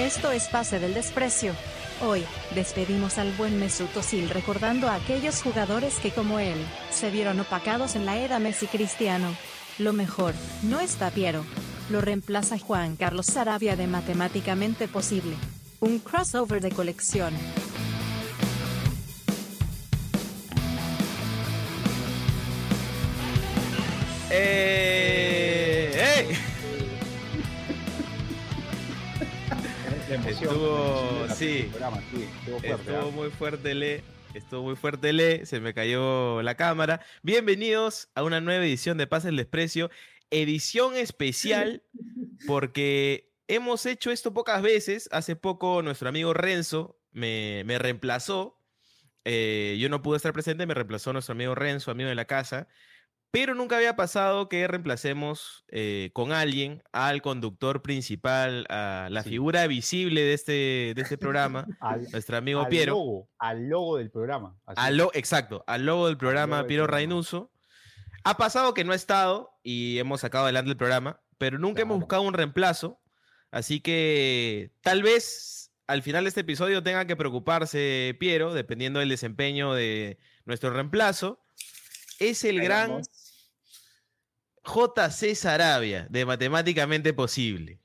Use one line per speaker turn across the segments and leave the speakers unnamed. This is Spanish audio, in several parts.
Esto es Pase del Desprecio. Hoy, despedimos al buen Mesut Özil recordando a aquellos jugadores que como él, se vieron opacados en la era Messi Cristiano. Lo mejor, no está Piero. Lo reemplaza Juan Carlos Sarabia de Matemáticamente Posible. Un crossover de colección.
¡Eh! Estuvo, sí, estuvo muy fuerte, Le. Estuvo muy fuerte, Le. Se me cayó la cámara. Bienvenidos a una nueva edición de Paz el Desprecio. Edición especial porque hemos hecho esto pocas veces. Hace poco nuestro amigo Renzo me, me reemplazó. Eh, yo no pude estar presente, me reemplazó nuestro amigo Renzo, amigo de la casa. Pero nunca había pasado que reemplacemos eh, con alguien al conductor principal, a la
Sí.
figura visible de este, de este programa,
Al,
nuestro amigo
al
Piero.
logo, al logo del programa.
Al lo- exacto, al logo del programa
logo del
Piero
programa.
Rainuso. Ha pasado que no ha estado y hemos sacado adelante el programa, pero nunca hemos buscado un reemplazo. Así que tal vez al final de este episodio tenga que preocuparse Piero, dependiendo del desempeño de nuestro reemplazo. Es el gran. JC Sarabia, de Matemáticamente Posible.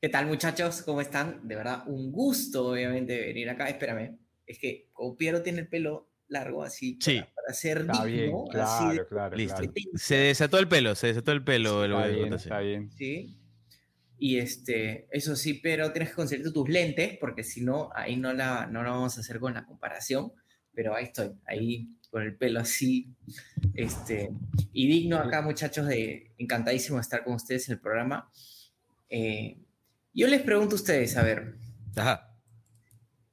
¿Qué tal muchachos? ¿Cómo están? De verdad, un gusto obviamente venir acá. Espérame, es que como Piero tiene el pelo largo así
Sí.
para, para ser
Está bien,
digno, así
claro,
de-
claro,
Listo.
claro.
Se desató el pelo, se desató el pelo. el
Está bien, está bien.
¿sí? Y este, eso sí, pero tienes que conseguirte tus lentes porque si no, ahí no la, no la vamos a hacer con la comparación. Pero ahí estoy, ahí con el pelo así, este, y digno acá muchachos de encantadísimo de estar con ustedes en el programa. Eh, yo les pregunto a ustedes, a ver,
Ajá.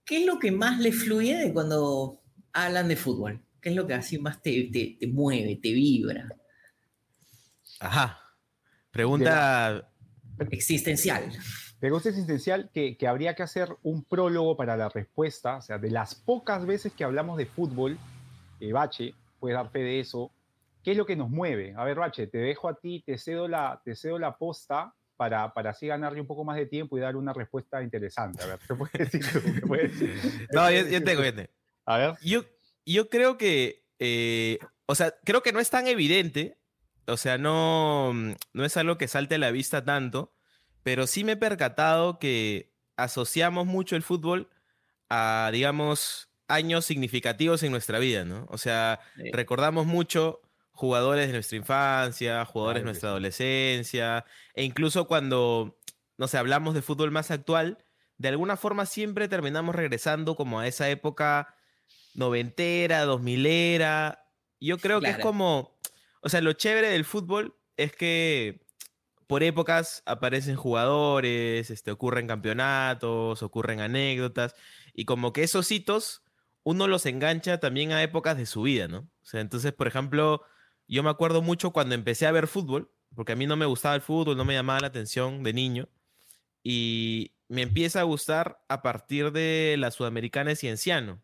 ¿qué es lo que más les fluye de cuando hablan de fútbol? ¿Qué es lo que así más te, te, te mueve, te vibra?
Ajá. Pregunta.
Existencial.
Pregunta existencial que, que habría que hacer un prólogo para la respuesta. O sea, de las pocas veces que hablamos de fútbol, Bache, puedes dar fe de eso. ¿Qué es lo que nos mueve? A ver, Bache, te dejo a ti, te cedo la, te cedo la posta para, para así ganarle un poco más de tiempo y dar una respuesta interesante. A ver, ¿qué puedes decir tú? ¿Qué puedes decir?
No,
¿Qué
yo, tengo, yo tengo.
A ver.
Yo, yo creo que, eh, o sea, creo que no es tan evidente, o sea, no, no es algo que salte a la vista tanto, pero sí me he percatado que asociamos mucho el fútbol a, digamos, años significativos en nuestra vida, ¿no? O sea,
Sí.
recordamos mucho jugadores de nuestra infancia, jugadores de
Claro
nuestra
sí.
adolescencia, e incluso cuando, no sé, hablamos de fútbol más actual, de alguna forma siempre terminamos regresando como a esa época noventera, dos milera. Yo creo que es como, o sea, lo chévere del fútbol es que por épocas aparecen jugadores, este, ocurren campeonatos, ocurren anécdotas, y como que esos hitos uno los engancha también a épocas de su vida, ¿no? O sea, entonces, por ejemplo, yo me acuerdo mucho cuando empecé a ver fútbol, porque a mí no me gustaba el fútbol, no me llamaba la atención de niño, y me empieza a gustar a partir de la Sudamericana de Cienciano.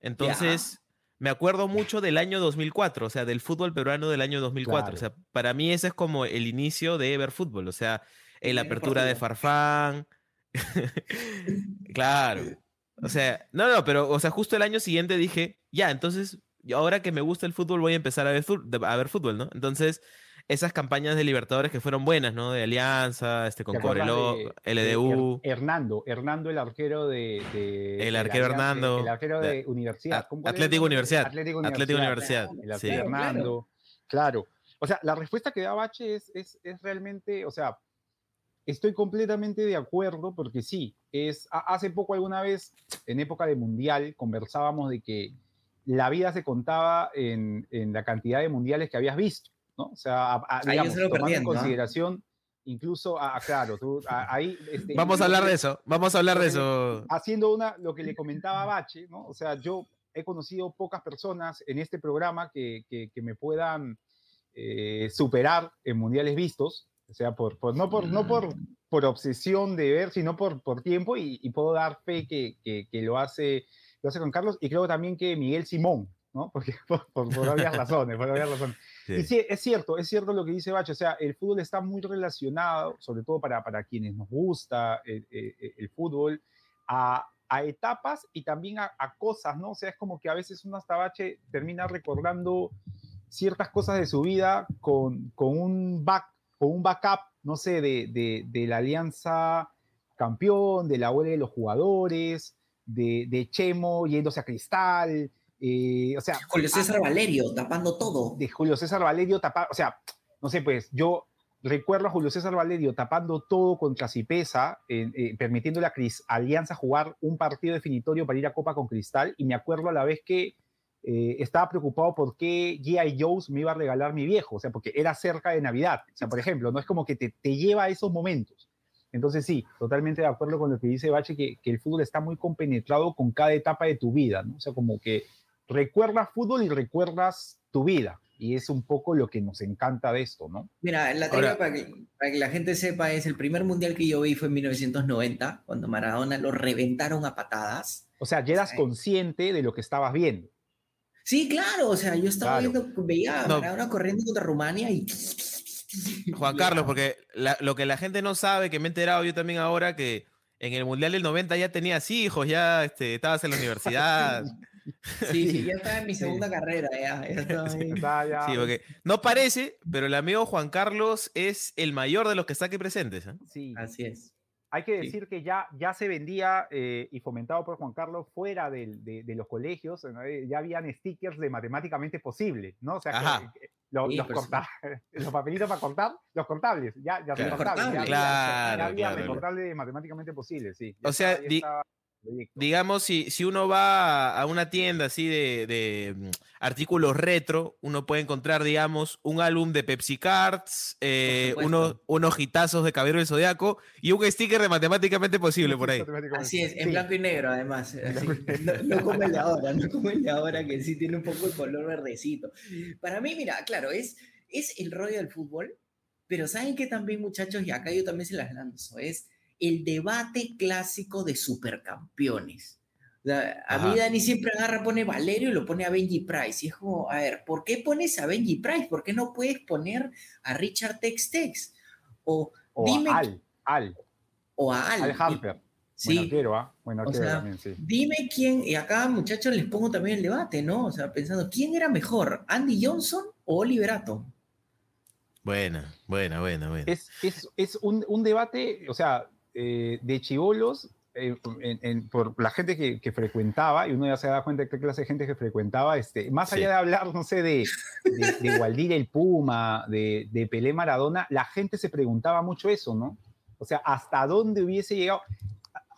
Entonces, me acuerdo mucho del año 2004, o sea, del fútbol peruano del año 2004. O sea, para mí ese es como el inicio de ver fútbol, o sea, la apertura de. Farfán. claro. O sea, no, no, pero, o sea, justo el año siguiente dije, ya, entonces, ahora que me gusta el fútbol voy a empezar a ver, fu- a ver fútbol, ¿no? Entonces, esas campañas de Libertadores que fueron buenas, ¿no? De Alianza, este, con
¿Te acuerdas
Cobreloa,
de- de
LDU.
Her- Hernando, Hernando, el arquero de. de-
El
de
arquero
Alianza,
Hernando,
El arquero
de-
de Universidad.
A-
¿cómo era el
Atlético? Universidad.
Atlético Universidad. El arquero
sí.
Claro,
Hernando. Claro. O sea, la respuesta que da Bache es, es, es realmente, o sea, estoy completamente de acuerdo porque sí, es, ha- hace poco alguna vez, en época de mundial, conversábamos de que la vida se contaba en, en la cantidad de mundiales que habías visto, ¿no? O sea, a- a- digamos,
se
tomando en
¿ah?
consideración, incluso, a, a- claro, tú, a- ahí... este,
Vamos a hablar de eso, vamos a hablar de eso.
haciendo una, lo que le comentaba a Bache, ¿no? O sea, yo he conocido pocas personas en este programa que, que, que me puedan eh, superar en mundiales vistos, o sea, por, por, no, por, no por, por obsesión de ver, sino por, por tiempo, y, y puedo dar fe que, que, que lo, hace, lo hace con Carlos, y creo también que Miguel Simón, ¿no? Porque por, por, por obvias razones, por obvias razones. Y sí, es cierto, es cierto lo que dice Bacho, o sea, el fútbol está muy relacionado, sobre todo para, para quienes nos gusta el, el, fútbol, a, a, etapas y también a, a, cosas, ¿no? O sea, es como que a veces uno hasta Bache termina recordando ciertas cosas de su vida con, con, un, back, con un backup, no sé, de, de, de la alianza campeón, de la abuela de los jugadores, de, de Chemo yéndose a Cristal, eh, o sea,
Julio César Valerio tapando todo.
De Julio César Valerio tapando, o sea, no sé, pues yo recuerdo a Julio César Valerio tapando todo contra Cipesa, eh, permitiendo a Cris Alianza jugar un partido definitorio para ir a Copa con Cristal, y me acuerdo a la vez que eh, estaba preocupado por qué G.I. Joe's me iba a regalar mi viejo, o sea, porque era cerca de Navidad, o sea, por ejemplo, no es como que te, te lleva a esos momentos. Entonces sí, totalmente de acuerdo con lo que dice Bache, que, que, el fútbol está muy compenetrado con cada etapa de tu vida, ¿no? O sea, como que recuerdas fútbol y recuerdas tu vida. Y es un poco lo que nos encanta de esto, ¿no?
Mira, la teoría, para, que, para que la gente sepa, es el primer mundial que yo vi fue en 1990, cuando Maradona lo reventaron a patadas.
O sea, ya eras consciente de lo que estabas viendo.
Sí, claro, o sea, yo estaba viendo, veía a Maradona corriendo contra Rumania y...
Juan Carlos, porque lo que la gente no sabe, que me he enterado yo también ahora, que en el Mundial del 90 ya tenías hijos, ya este, estabas en la universidad.
Sí, sí, ya estaba en mi segunda carrera, ya.
Sí, porque no parece, pero el amigo Juan Carlos es el mayor de los que está aquí presentes. ¿eh?
Sí. Así es.
Hay que decir que ya, ya se vendía eh, y fomentado por Juan Carlos fuera de, de, los colegios, eh, ya habían stickers de matemáticamente posible, ¿no? O sea, que, los, los, los, papelitos para cortar, los contables, ya, ya
claro.
contables.
Ya, claro,
ya había claro. de matemáticamente posible, sí.
O sea, digamos, si, si uno va a una tienda así de, de, mm, artículos retro, uno puede encontrar, digamos, un álbum de Pepsi Cards, eh, unos, unos hitazos de Caballero del Zodiaco y un sticker de matemáticamente posible por ahí.
Así es, en blanco y negro además. no, como el de ahora, no como el de ahora que sí tiene un poco de color verdecito. Para mí, mira, claro, es, es el rollo del fútbol, pero ¿saben que también, muchachos? Y acá yo también se las lanzo, es el debate clásico de supercampeones. a mí Dani siempre agarra, pone Valerio y lo pone a Benji Price. Y es como, a ver, ¿por qué pones a Benji Price? ¿Por qué no puedes poner a Richard Tex Tex? O, dime,
a Al, Al.
O a Al.
Al Hamper. Sí. Bueno, quiero, ¿ah? Bueno, quiero también, sí.
Dime quién, y acá muchachos les pongo también el debate, ¿no? O sea, pensando, ¿quién era mejor, Andy Johnson o Oliver Atom?
Buena, buena, buena, buena.
Es, es, es un, un, debate, o sea, eh, de chivolos, eh, por la gente que, frecuentaba, y uno ya se da cuenta de qué clase de gente que frecuentaba, este, más allá de hablar, no sé, de, de, Waldir el Puma, de, de, Pelé Maradona, la gente se preguntaba mucho eso, ¿no? O sea, ¿hasta dónde hubiese llegado?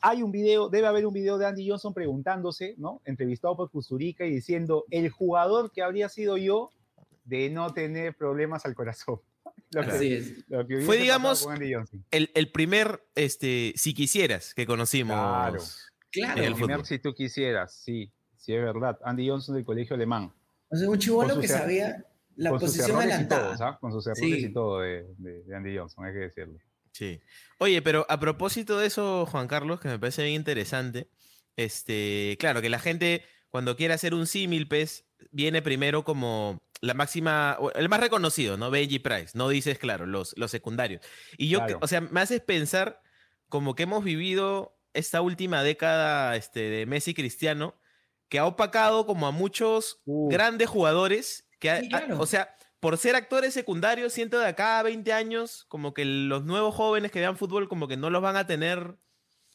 Hay un video, debe haber un video de Andy Johnson preguntándose, ¿no? Entrevistado por Custurica y diciendo, el jugador que habría sido yo de no tener problemas al corazón.
Fue, digamos, el, el, primer, este, si quisieras, que conocimos.
Claro, claro. el, primer si tú quisieras, sí, sí es verdad. Andy Johnson del colegio alemán.
O sea, un chivolo que sabía la posición adelantada.
Con sus errores y todo de, de, Andy Johnson, hay que decirlo.
Sí. Oye, pero a propósito de eso, Juan Carlos, que me parece bien interesante, este, claro, que la gente cuando quiere hacer un símil, pues, viene primero como la máxima, el más reconocido, ¿no? Benji Price, no dices, claro, los, los secundarios. Y yo, o sea, me haces pensar como que hemos vivido esta última década este, de Messi Cristiano, que ha opacado como a muchos grandes jugadores, que, o sea, por ser actores secundarios, siento de acá a 20 años, como que los nuevos jóvenes que vean fútbol, como que no los van a tener, o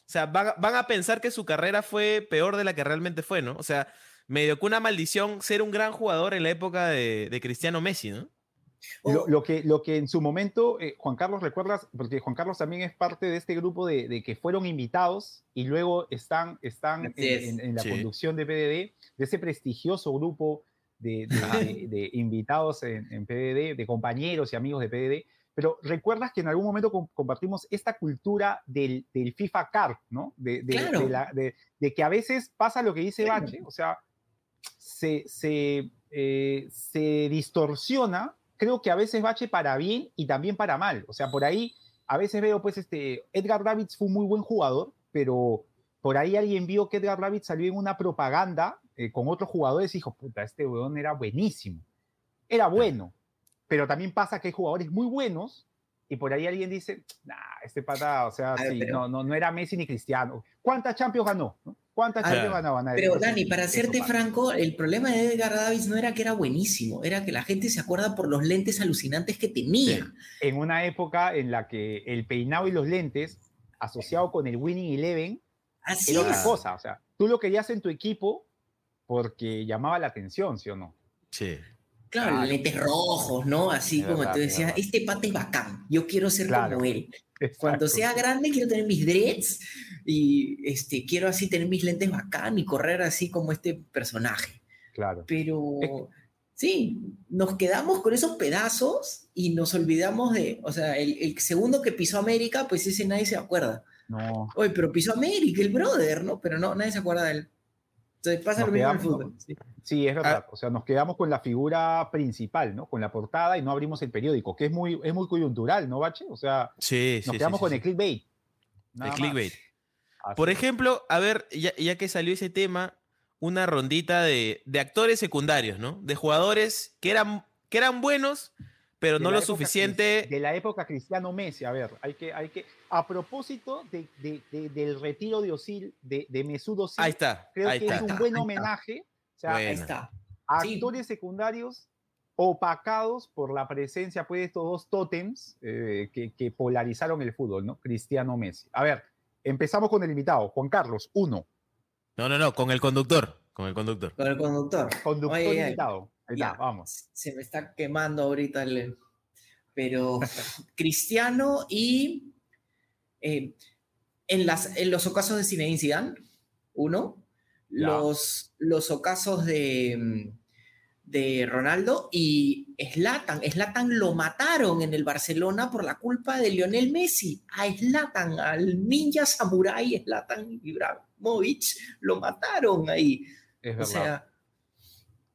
sea, van, van a pensar que su carrera fue peor de la que realmente fue, ¿no? O sea, medio que una maldición ser un gran jugador en la época de, Cristiano Messi, ¿no?
Lo, que, lo que en su momento, eh, Juan Carlos, recuerdas, porque Juan Carlos también es parte de este grupo de, que fueron invitados y luego están, están en, la conducción de PDD, de ese prestigioso grupo de, de invitados en, PDD, de compañeros y amigos de PDD. Pero recuerdas que en algún momento compartimos esta cultura del, del FIFA Card, ¿no? De, de, que a veces pasa lo que dice Bache, o sea, se, eh, se, distorsiona, creo que a veces Bache para bien y también para mal. O sea, por ahí a veces veo, pues, este, Edgar Davids fue un muy buen jugador, pero por ahí alguien vio que Edgar Davids salió en una propaganda eh, con otros jugadores y dijo, puta, este weón era buenísimo. Era bueno, pero también pasa que hay jugadores muy buenos y por ahí alguien dice, nah, este pata, o sea,
ver,
sí,
pero-
no, no, no era Messi ni Cristiano. ¿Cuántas Champions ganó? no? ¿Cuántas
Ah,
Champions
claro.
ganaba? Nadie.
Pero Dani, para serte franco, el problema de Edgar Davis no era que era buenísimo, era que la gente se acuerda por los lentes alucinantes que tenía.
En una época en la que el peinado y los lentes, asociado con el Winning Eleven,
Así
era otra
es.
cosa. O sea, tú lo querías en tu equipo porque llamaba la atención, ¿sí o no?
Sí.
Claro,
Claro.
lentes rojos, ¿no? Así como
verdad,
tú decías, este pata es bacán, yo quiero ser
Claro.
como él. Cuando
Exacto.
sea grande quiero tener mis dreads y este, quiero así tener mis lentes bacán y correr así como este personaje.
Claro.
Pero
Es
sí, nos quedamos con esos pedazos y nos olvidamos de, o sea, el, el segundo que pisó América, pues ese nadie se acuerda.
No.
Oye, pero pisó América, el brother, ¿no? Pero no, nadie se acuerda de él. Entonces pasa
Nos
lo mismo en el fútbol. sí.
Sí, es
Ah.
verdad. O sea, nos quedamos con la figura principal, ¿no? Con la portada y no abrimos el periódico, que es muy, es muy coyuntural, ¿no, Bache? O sea,
Sí,
nos
sí,
quedamos
sí,
con el clickbait.
El
más.
clickbait.
Así
Por ejemplo, a ver, ya, ya que salió ese tema, una rondita de, de actores secundarios, ¿no? De jugadores que eran, que eran buenos, pero
De
no lo suficiente.
De la época Cristiano Messi, a ver, hay que, hay que, a propósito de, de- de- del retiro de Osil, de, de Mesut Özil,
Ahí está,
creo
ahí
que
está.
es un buen homenaje, o sea,
Ahí
Bueno.
está.
a
sí.
actores secundarios opacados por la presencia pues, de estos dos tótems eh, que, que polarizaron el fútbol, ¿no? Cristiano Messi. A ver, empezamos con el invitado, Juan Carlos, uno,
No, no, no, con el conductor. Con el conductor.
Con el conductor.
conductor
Oye,
invitado. Ahí
ya.
está, vamos.
Se me está quemando ahorita el... Pero Cristiano y... eh, en, las, en los ocasos de Zinedine Zidane, uno. Los, los ocasos de, mm, de Ronaldo y Zlatan. Zlatan lo mataron en el Barcelona por la culpa de Lionel Messi. A Zlatan, al ninja samurai Zlatan Ibrahimovic, lo mataron ahí.
Es
O sea,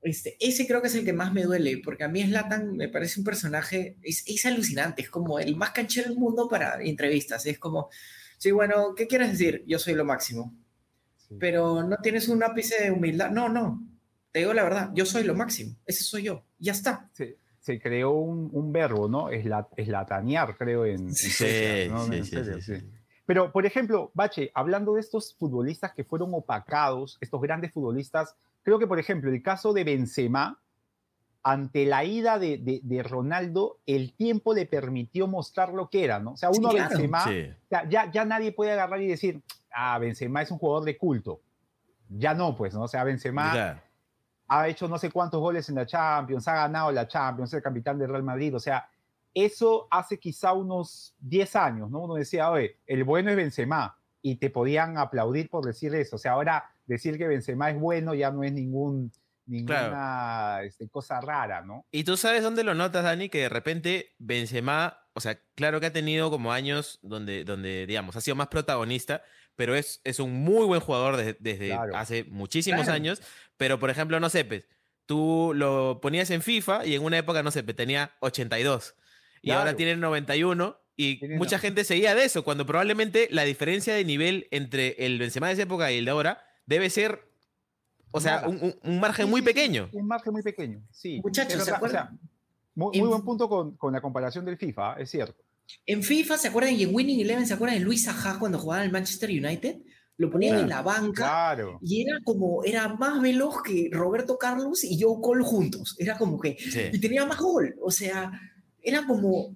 este, ese creo que es el que más me duele, porque a mí Slatan me parece un personaje, es, es alucinante, es como el más canchero del mundo para entrevistas. Es como, sí, bueno, ¿qué quieres decir? Yo soy lo máximo,
Sí.
pero no tienes un ápice de humildad. No, no, te digo la verdad, yo soy lo máximo, ese soy yo, ya está.
se, se creó un, un verbo, ¿no? Creo, en, en
Sí,
Suecia, ¿no?
sí,
En
sí,
serio,
sí,
sí.
sí.
Pero, por ejemplo, Bache, hablando de estos futbolistas que fueron opacados, estos grandes futbolistas, creo que, por ejemplo, el caso de Benzema, ante la ida de, de- de Ronaldo, el tiempo le permitió mostrar lo que era, ¿no? O sea, uno a
claro.
Benzema,
Sí.
o sea, ya, ya nadie puede agarrar y decir, ah, Benzema es un jugador de culto. Ya no, pues, ¿no? O sea, Benzema
Claro.
ha hecho no sé cuántos goles en la Champions, ha ganado la Champions, es el capitán del Real Madrid. O sea, eso hace quizá unos 10 años, ¿no? Uno decía, oye, el bueno es Benzema, y te podían aplaudir por decir eso. O sea, ahora decir que Benzema es bueno ya no es ningún, ninguna este, cosa rara, ¿no?
Y tú sabes dónde lo notas, Dani, que de repente Benzema, o sea, claro que ha tenido como años donde, donde digamos, ha sido más protagonista, pero es, es un muy buen jugador desde, desde
Claro.
hace muchísimos
Claro.
años. Pero, por ejemplo, no sé, pues, tú lo ponías en FIFA y en una época, no sé, pues, tenía 82 y ahora tiene 91 y
Tiene
mucha
no-
gente seguía de eso, cuando probablemente la diferencia de nivel entre el Benzema de esa época y el de ahora debe ser, o sea, un, un- un margen
Sí,
muy
sí, sí,
pequeño.
un margen muy pequeño, sí.
Muchachos, ¿se
o sea, muy, muy buen punto con, con la comparación del FIFA, es cierto.
En FIFA, ¿se acuerdan? Y en Winning Eleven, ¿se acuerdan de Luis Saha cuando jugaba en el Manchester United? Lo ponían
Claro.
en la banca
Claro.
y era como, era más veloz que Roberto Carlos y Joe Cole juntos. Era como que,
Sí.
y tenía más gol. O sea, era como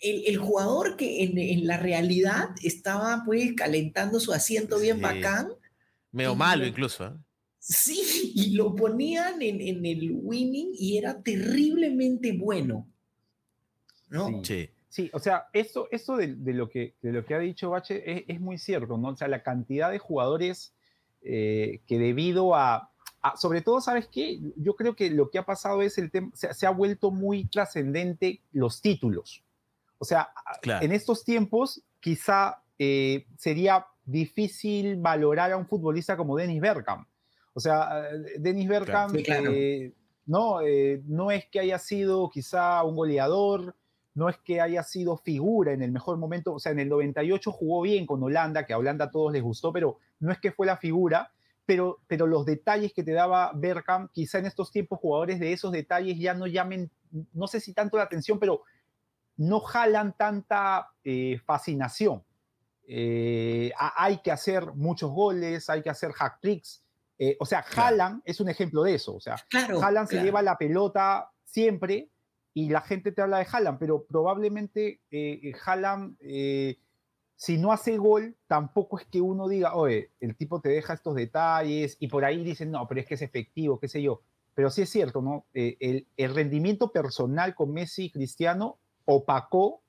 el, el jugador que en, en la realidad estaba pues calentando su asiento bien
Sí.
bacán.
Medio malo
lo-
incluso. ¿eh?
Sí, y lo ponían en, en el winning y era terriblemente bueno. ¿no?
Sí.
Sí.
O sea, esto, esto de, de lo que, de lo que ha dicho Bache es, es muy cierto, ¿no? O sea, la cantidad de jugadores eh, que debido a, a- sobre todo, ¿sabes qué? Yo creo que lo que ha pasado es el tema, se, se ha vuelto muy trascendente los títulos. O sea,
Claro.
en estos tiempos quizá eh, sería difícil valorar a un futbolista como Dennis Bergkamp. O sea, Dennis Bergkamp
Sí, claro.
eh, no, eh, no es que haya sido quizá un goleador, no es que haya sido figura en el mejor momento, o sea, en el 98 jugó bien con Holanda, que a Holanda a todos les gustó, pero no es que fue la figura, pero, pero los detalles que te daba Bergkamp, quizá en estos tiempos jugadores de esos detalles ya no llamen, no sé si tanto la atención, pero no jalan tanta eh, fascinación. Eh, hay que hacer muchos goles, hay que hacer hack tricks. Eh, o sea, Haaland es un ejemplo de eso. O sea,
Claro,
Haaland se lleva la pelota siempre y la gente te habla de Haaland, pero probablemente eh, Haaland, eh, si no hace gol, tampoco es que uno diga, oye, el tipo te deja estos detalles y por ahí dicen, no, pero es que es efectivo, qué sé yo. Pero sí es cierto, ¿no? Eh, el, el rendimiento personal con Messi y Cristiano opacó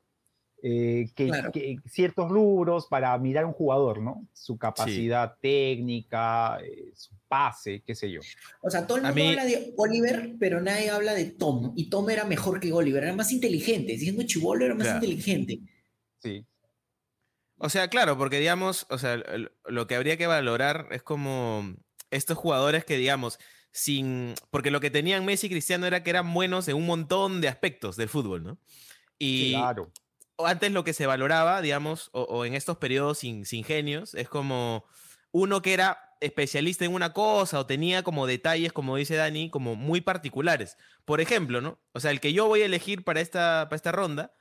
eh, que,
Claro.
que ciertos rubros para mirar a un jugador, ¿no? Su capacidad técnica, eh, su pase, qué sé yo.
O sea, todo el
A
mundo
mí-
habla de Oliver, pero nadie habla de Tom. Y Tom era mejor que Oliver, era más inteligente. Siendo chivolo era más
Claro.
inteligente.
Sí.
O sea, claro, porque digamos, o sea, lo que habría que valorar es como estos jugadores que, digamos, sin. Porque lo que tenían Messi y Cristiano era que eran buenos en un montón de aspectos del fútbol, ¿no? Y
Claro.
O antes lo que se valoraba, digamos, o, o en estos periodos sin, sin genios, es como uno que era especialista en una cosa o tenía como detalles, como dice Dani, como muy particulares. Por ejemplo, ¿no? O sea, el que yo voy a elegir para esta, para esta ronda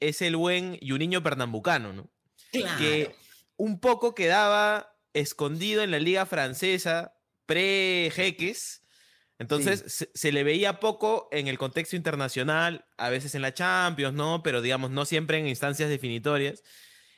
es el buen Juninho Pernambucano, ¿no?
Claro.
que un poco quedaba escondido en la liga francesa pre-Jeques. Entonces se, se le veía poco en el contexto internacional, a veces en la Champions, ¿no? Pero digamos, no siempre en instancias definitorias.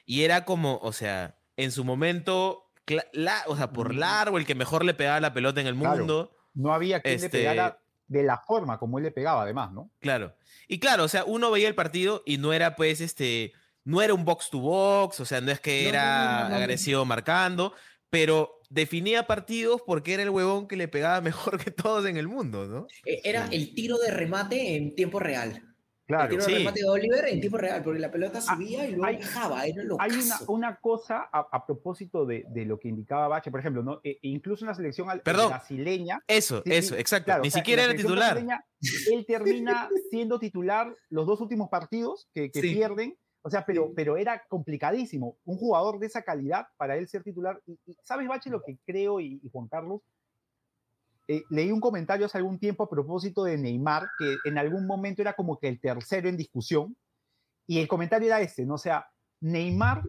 Y era como, o sea, en su momento, la- o sea, por largo, el que mejor le pegaba la pelota en el
Claro.
mundo.
No había quien
Este-
le pegara de la forma como él le pegaba, además, ¿no?
Claro. Y claro, o sea, uno veía el partido y no era pues este, no era un box to box, o sea, no es que
No,
era
no, no.
agresivo marcando, pero definía partidos porque era el huevón que le pegaba mejor que todos en el mundo, ¿no?
Eh, Era el tiro de remate en tiempo real. El
Claro.
tiro
Sí.
de remate de Oliver en tiempo real, porque la pelota subía y luego
hay-
bajaba. Era lo
Hay una, una cosa a, a propósito de, de lo que indicaba Bache, por ejemplo, ¿no? E- incluso en la selección
Perdón.
brasileña.
Eso,
sí, sí,
eso, exacto.
claro,
Ni
o sea,
siquiera era titular.
brasileña, él termina siendo titular los dos últimos partidos que, que
Sí.
pierden. O sea, pero, pero era complicadísimo. Un jugador de esa calidad para él ser titular. Y, y ¿Sabes, Bache, lo que creo y, y Juan Carlos? Eh, leí un comentario hace algún tiempo a propósito de Neymar, que en algún momento era como que el tercero en discusión. Y el comentario era este, ¿no? O sea, Neymar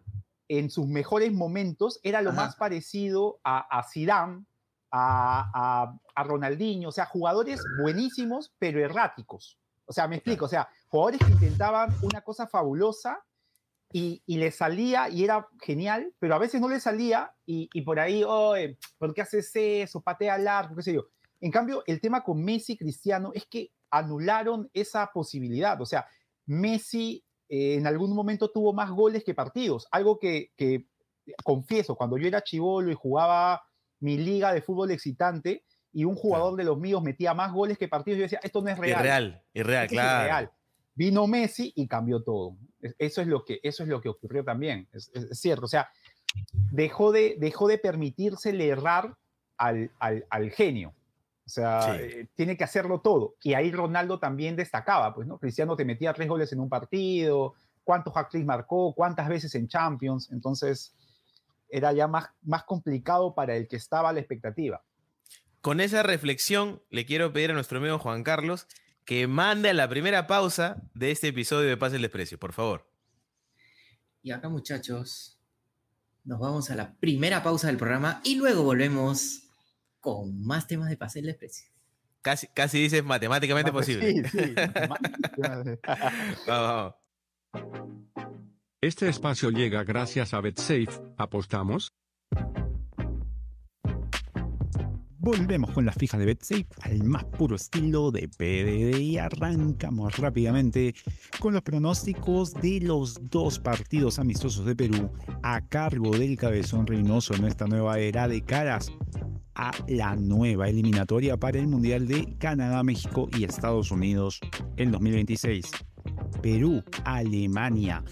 en sus mejores momentos era lo
Ajá.
más parecido a, a Zidane, a, a, a Ronaldinho, o sea, jugadores buenísimos, pero erráticos. O sea, me explico, o sea, jugadores que intentaban una cosa fabulosa y, y le salía y era genial, pero a veces no le salía y, y por ahí, oye, ¿por qué haces eso? Patea al arco, qué sé yo. En cambio, el tema con Messi y Cristiano es que anularon esa posibilidad. O sea, Messi eh, en algún momento tuvo más goles que partidos. Algo que, que, confieso, cuando yo era chivolo y jugaba mi liga de fútbol excitante y un jugador de los míos metía más goles que partidos, yo decía, esto no es real.
Irreal, irreal,
es
claro.
irreal. Vino Messi y cambió todo. Es- Eso es lo que, eso es lo que ocurrió también. Es, es- es cierto. O sea, dejó de, dejó de permitírsele errar al, al, al genio. O sea,
Sí.
eh, tiene que hacerlo todo. Y ahí Ronaldo también destacaba, pues, ¿no? Cristiano te metía tres goles en un partido, cuántos hat marcó, cuántas veces en Champions. Entonces, era ya más, más complicado para el que estaba a la expectativa.
Con esa reflexión, le quiero pedir a nuestro amigo Juan Carlos que mande a la primera pausa de este episodio de Pase el Desprecio, por favor.
Y acá, muchachos, nos vamos a la primera pausa del programa y luego volvemos con más temas de Pase el Desprecio.
Casi, casi dices matemáticamente posible.
Sí, sí.
Vamos, vamos.
Este espacio llega gracias a BetSafe. ¿Apostamos?
Volvemos con las fijas de BetSafe al más puro estilo de PDD y arrancamos rápidamente con los pronósticos de los dos partidos amistosos de Perú a cargo del Cabezón Reynoso en esta nueva era de caras a la nueva eliminatoria para el Mundial de Canadá, México y Estados Unidos en 2026. Perú, Alemania,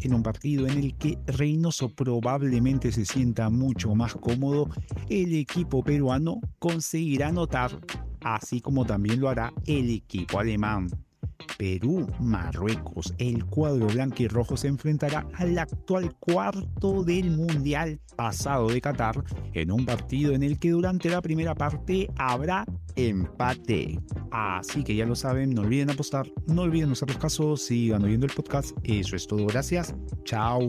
en un partido en el que Reynoso probablemente se sienta mucho más cómodo, el equipo peruano conseguirá anotar, así como también lo hará el equipo alemán. Perú-Marruecos. El cuadro blanco y rojo se enfrentará al actual cuarto del Mundial pasado de Qatar en un partido en el que durante la primera parte habrá empate. Así que ya lo saben, no olviden apostar, no olviden usar los casos, sigan oyendo el podcast. Eso es todo, gracias. Chao.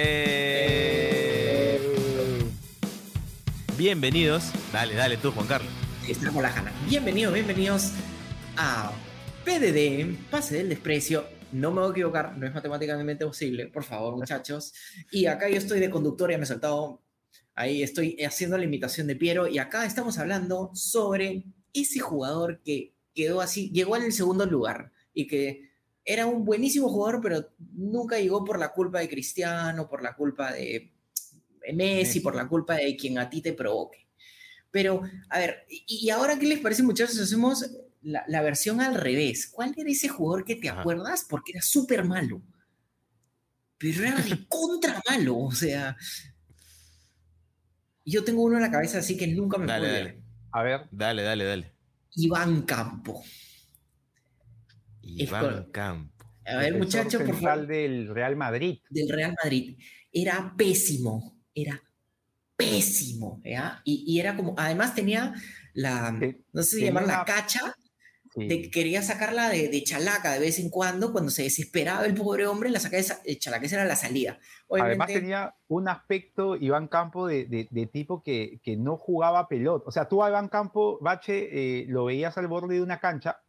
Eh, Bienvenidos. Dale, dale tú, Juan Carlos.
Estamos la jana. Bienvenidos, bienvenidos a PDD, Pase del Desprecio. No me voy a equivocar, no es matemáticamente posible, por favor, muchachos. Y acá yo estoy de conductor, ya me he saltado. Ahí estoy haciendo la imitación de Piero. Y acá estamos hablando sobre ese jugador que quedó así, llegó en el segundo lugar y que era un buenísimo jugador, pero nunca llegó por la culpa de Cristiano, por la culpa de Messi, por la culpa de quien a ti te provoque. Pero, a ver, ¿y ahora qué les parece, muchachos? Hacemos la, la versión al revés. ¿Cuál era ese jugador que te
Ajá.
acuerdas? Porque era súper malo. Pero era de contra malo, o sea. Yo tengo uno en la cabeza así que nunca me
Dale,
puedo
dale.
A ver,
Dale, dale, dale.
Iván Campo.
Iván. Campo.
A ver,
defensor
muchachos, por favor.
del Real Madrid.
del Real Madrid era pésimo, era pésimo, ¿ya? Y, y era como, además tenía la, no sé si llamarla
una-
cacha,
Sí.
de que quería sacarla de, de chalaca de vez en cuando, cuando se desesperaba el pobre hombre, la sacaba de, de chalaca, esa era la salida.
Además
Obviamente,
tenía un aspecto, Iván Campo, de, de- de tipo que, que no jugaba pelota. O sea, tú a Iván Campo, Bache, eh, lo veías al borde de una cancha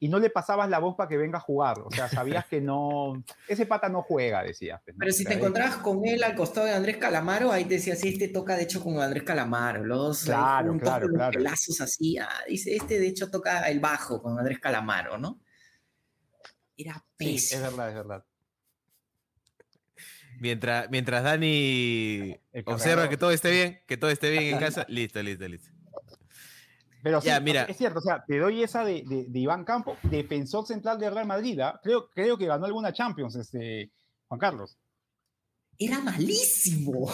y no le pasabas la voz para que venga a jugar. O sea, sabías que no... Ese pata no juega, decías. pues, ¿no?
pero si te encontrabas con él al costado de Andrés Calamaro, ahí te decía, sí, este toca de hecho con Andrés Calamaro, los
Claro,
juntos
claro,
con los
claro.
pelazos así, ah, dice, este de hecho toca el bajo con Andrés Calamaro, ¿no? Era
sí,
pésimo.
es verdad, es verdad.
Mientras, mientras Dani observa que todo esté bien, que todo esté bien en casa, listo, listo, listo.
Pero sí,
Ya,
o
mira.
es cierto, o sea, te doy esa de, de- de Iván Campo, defensor central de Real Madrid. ¿ah? Creo, creo que ganó alguna Champions, este, Juan Carlos.
Era malísimo.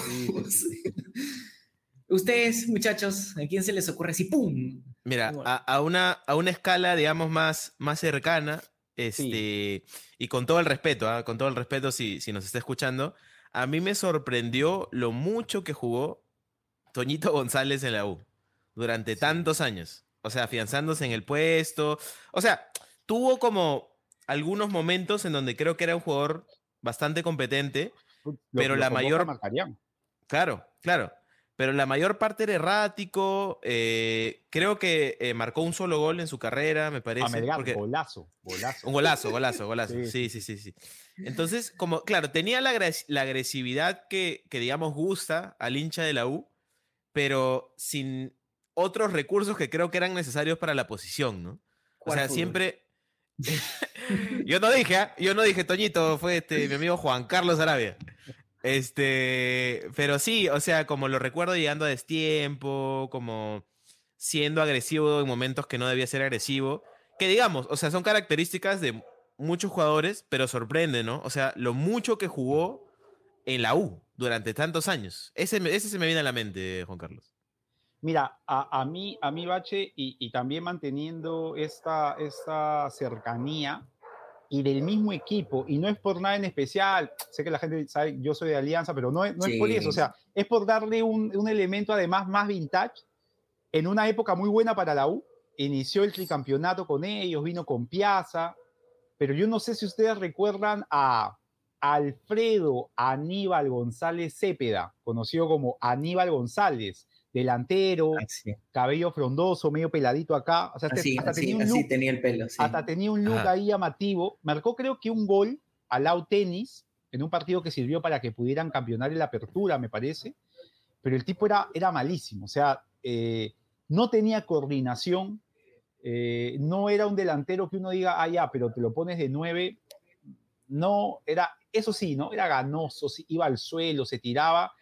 Ustedes, muchachos, ¿a quién se les ocurre así? ¡Pum!
Mira, a una, a una escala, digamos, más, más cercana, este, y con todo el respeto, ¿ah? con todo el respeto si, si nos está escuchando, a mí me sorprendió lo mucho que jugó Toñito González en la U durante tantos años. O sea, afianzándose en el puesto. O sea, tuvo como algunos momentos en donde creo que era un jugador bastante competente,
Lo-
Pero
lo
la mayor-. Claro, claro. Pero la mayor parte era errático. eh, creo que eh, marcó un solo gol en su carrera, me parece.
A Melgar,
porque-
golazo, golazo.
un golazo, golazo, golazo.
Sí,
Sí, sí, sí, sí. Entonces, como, claro, tenía la, la agresividad que, que, digamos, gusta al hincha de la U, pero sin otros recursos que creo que eran necesarios para la posición, ¿no? O
¿Cuál
sea,
fútbol?
siempre. yo no dije, ¿ah? yo no dije, Toñito, fue este, mi amigo Juan Carlos Arabia. Este, pero sí, o sea, como lo recuerdo llegando a destiempo, como siendo agresivo en momentos que no debía ser agresivo, que digamos, o sea, son características de muchos jugadores, pero sorprende, ¿no? O sea, lo mucho que jugó en la U durante tantos años. Ese, ese se me viene a la mente, Juan Carlos.
Mira, a, a mí, a mí Bache, y, y también manteniendo esta, esta cercanía y del mismo equipo, y no es por nada en especial, sé que la gente sabe, yo soy de Alianza, pero no es, no es por
Sí.
eso, o sea, es por darle un, un elemento además más vintage, en una época muy buena para la U, inició el tricampeonato con ellos, vino con Piazza, pero yo no sé si ustedes recuerdan a Alfredo Aníbal González Cepeda, conocido como Aníbal González, delantero,
Así,
cabello frondoso, medio peladito acá. O sea,
así,
hasta,
así,
tenía un look,
tenía el pelo.
hasta tenía un look
Ajá.
ahí llamativo. Marcó creo que un gol al Lau Tenis en un partido que sirvió para que pudieran campeonar en la apertura, me parece. Pero el tipo era, era malísimo. O sea, eh, no tenía coordinación. eh, no era un delantero que uno diga, ah, ya, pero te lo pones de nueve. No, era, eso sí, ¿no? Era ganoso, iba al suelo, se tiraba,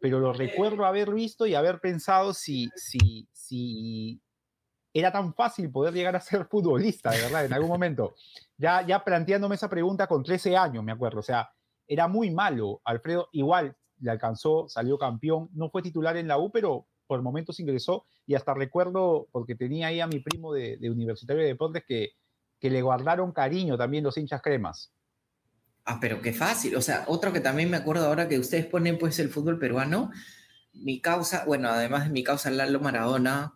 pero lo recuerdo haber visto y haber pensado si, si, si era tan fácil poder llegar a ser futbolista, de verdad, en algún momento. Ya, ya planteándome esa pregunta con 13 años, me acuerdo. O sea, era muy malo. Alfredo igual le alcanzó, salió campeón, no fue titular en la U, pero por momentos ingresó y hasta recuerdo, porque tenía ahí a mi primo de, Universitario de Deportes, que, que le guardaron cariño también los hinchas cremas.
Ah, pero qué fácil. O sea, otro que también me acuerdo ahora que ustedes ponen pues el fútbol peruano, mi causa, bueno, además de mi causa Lalo Maradona,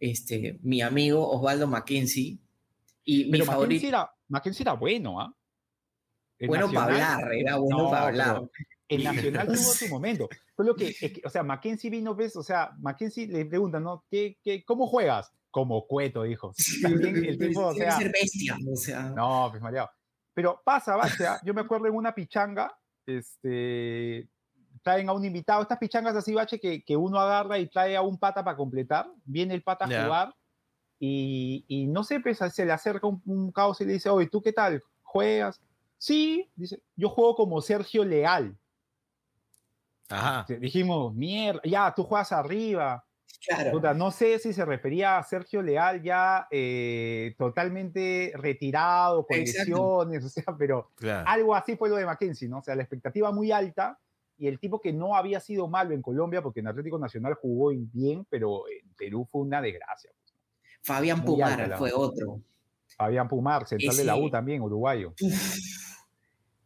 este, mi amigo Osvaldo Mackenzie y mi favorito.
Mackenzie era, bueno, ¿ah?
Bueno para hablar, era bueno para hablar.
El Nacional tuvo su momento. Fue lo que, o sea, Mackenzie vino, ves, o sea, Mackenzie le pregunta, ¿no? ¿Qué, qué, ¿Cómo juegas? Como cueto, dijo. También el tipo, o sea,
ser bestia, o sea.
No, pues mareado. Pero pasa, ¿va? yo me acuerdo en una pichanga, este, traen a un invitado, estas pichangas así, bache, que, que uno agarra y trae a un pata para completar, viene el pata a jugar y, y, no sé, pues, se le acerca un, caos y le dice, oye, ¿tú qué tal? ¿Juegas? Sí, dice, yo juego como Sergio Leal. Ajá. Dijimos, mierda, ya, tú juegas arriba. Claro. no sé si se refería a Sergio Leal ya eh, totalmente retirado, con lesiones, o sea, pero algo así fue lo de Mackenzie, ¿no? O sea, la expectativa muy alta y el tipo que no había sido malo en Colombia, porque en Atlético Nacional jugó bien, pero en Perú fue una desgracia. Pues,
Fabián Pumar fue otro.
Fabián Pumar, central de la U también, uruguayo.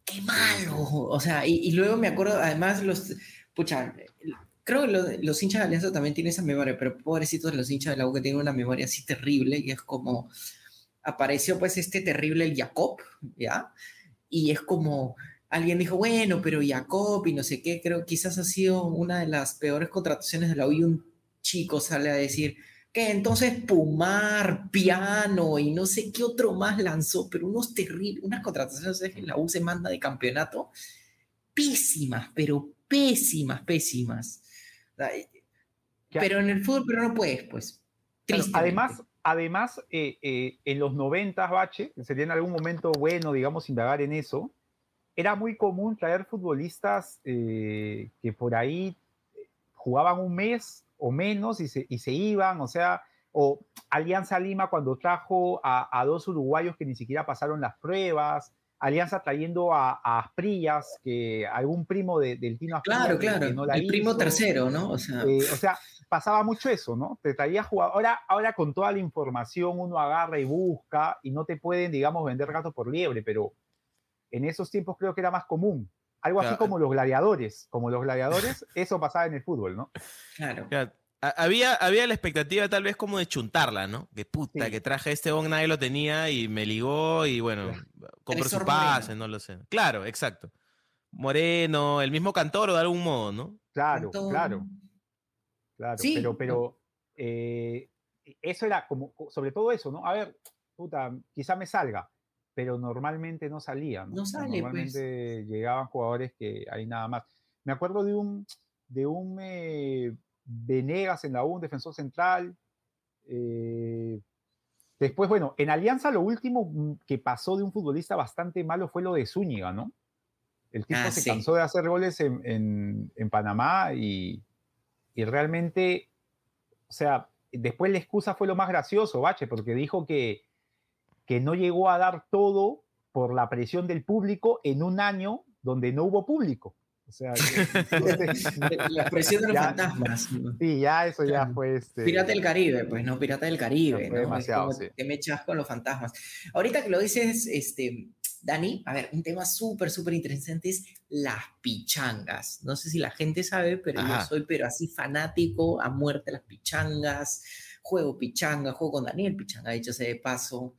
¡Qué malo! O sea, y, luego me acuerdo, además, los. Pucha, creo que los hinchas de Alianza también tienen esa memoria, pero pobrecitos los hinchas de la U que tienen una memoria así terrible, y es como. Apareció pues este terrible el Jacob, ¿ya? Y es como, alguien dijo, bueno, pero Jacob y no sé qué, creo quizás ha sido una de las peores contrataciones de la U y un chico sale a decir que entonces Pumar, Piano y no sé qué otro más lanzó, pero unos terribles, unas contrataciones en la U se manda de campeonato pésimas, pero pésimas, pésimas. Pero en el fútbol, pero no puedes, pues.
además, además eh, eh, en los 90, Bache, sería en algún momento bueno, digamos, indagar en eso, era muy común traer futbolistas eh, que por ahí jugaban un mes o menos y se, y se iban, o sea, o Alianza Lima cuando trajo a, dos uruguayos que ni siquiera pasaron las pruebas, Alianza trayendo a, a Asprillas, que algún primo de, del Tino
Asprillas. Claro, claro, el primo tercero, ¿no?
O sea... Eh, o sea, pasaba mucho eso, ¿no? Te traía jugadores. Ahora, ahora con toda la información uno agarra y busca y no te pueden, digamos, vender gato por liebre, pero en esos tiempos creo que era más común. Algo así como los gladiadores, como los gladiadores, eso pasaba en el fútbol, ¿no?
Claro. Había, había la expectativa tal vez como de chuntarla, ¿no? Que puta, que traje este bon, nadie lo tenía y me ligó y bueno, compró su pase, no lo sé. Claro, exacto. Moreno, el mismo Cantoro de algún modo, ¿no?
Claro, claro. Claro, pero, pero eh, eso era como, sobre todo eso, ¿no? A ver, puta, quizá me salga pero normalmente no salían.
¿no? sale,
pues. Normalmente llegaban jugadores que hay nada más. Me acuerdo de un, de un eh, Venegas en la U, un defensor central. Eh, después, bueno, en Alianza lo último mm, que pasó de un futbolista bastante malo fue lo de Zúñiga, ¿no? El tipo ah, se cansó de hacer goles en, en, Panamá y, y, realmente, o sea, después la excusa fue lo más gracioso, Bache, porque dijo que, que no llegó a dar todo por la presión del público en un año donde no hubo público. O sea,
la presión de los fantasmas.
Sí, ya eso ya fue este.
Pirata del Caribe, pues no, Pirata del Caribe. ¿no? Demasiado, Que me echas con los fantasmas. Ahorita que lo dices, este, Dani, a ver, un tema súper, súper interesante es las pichangas. No sé si la gente sabe, pero yo soy, pero así fanático a muerte las pichangas juego pichanga, juego con Daniel Pichanga, dicho sea de paso.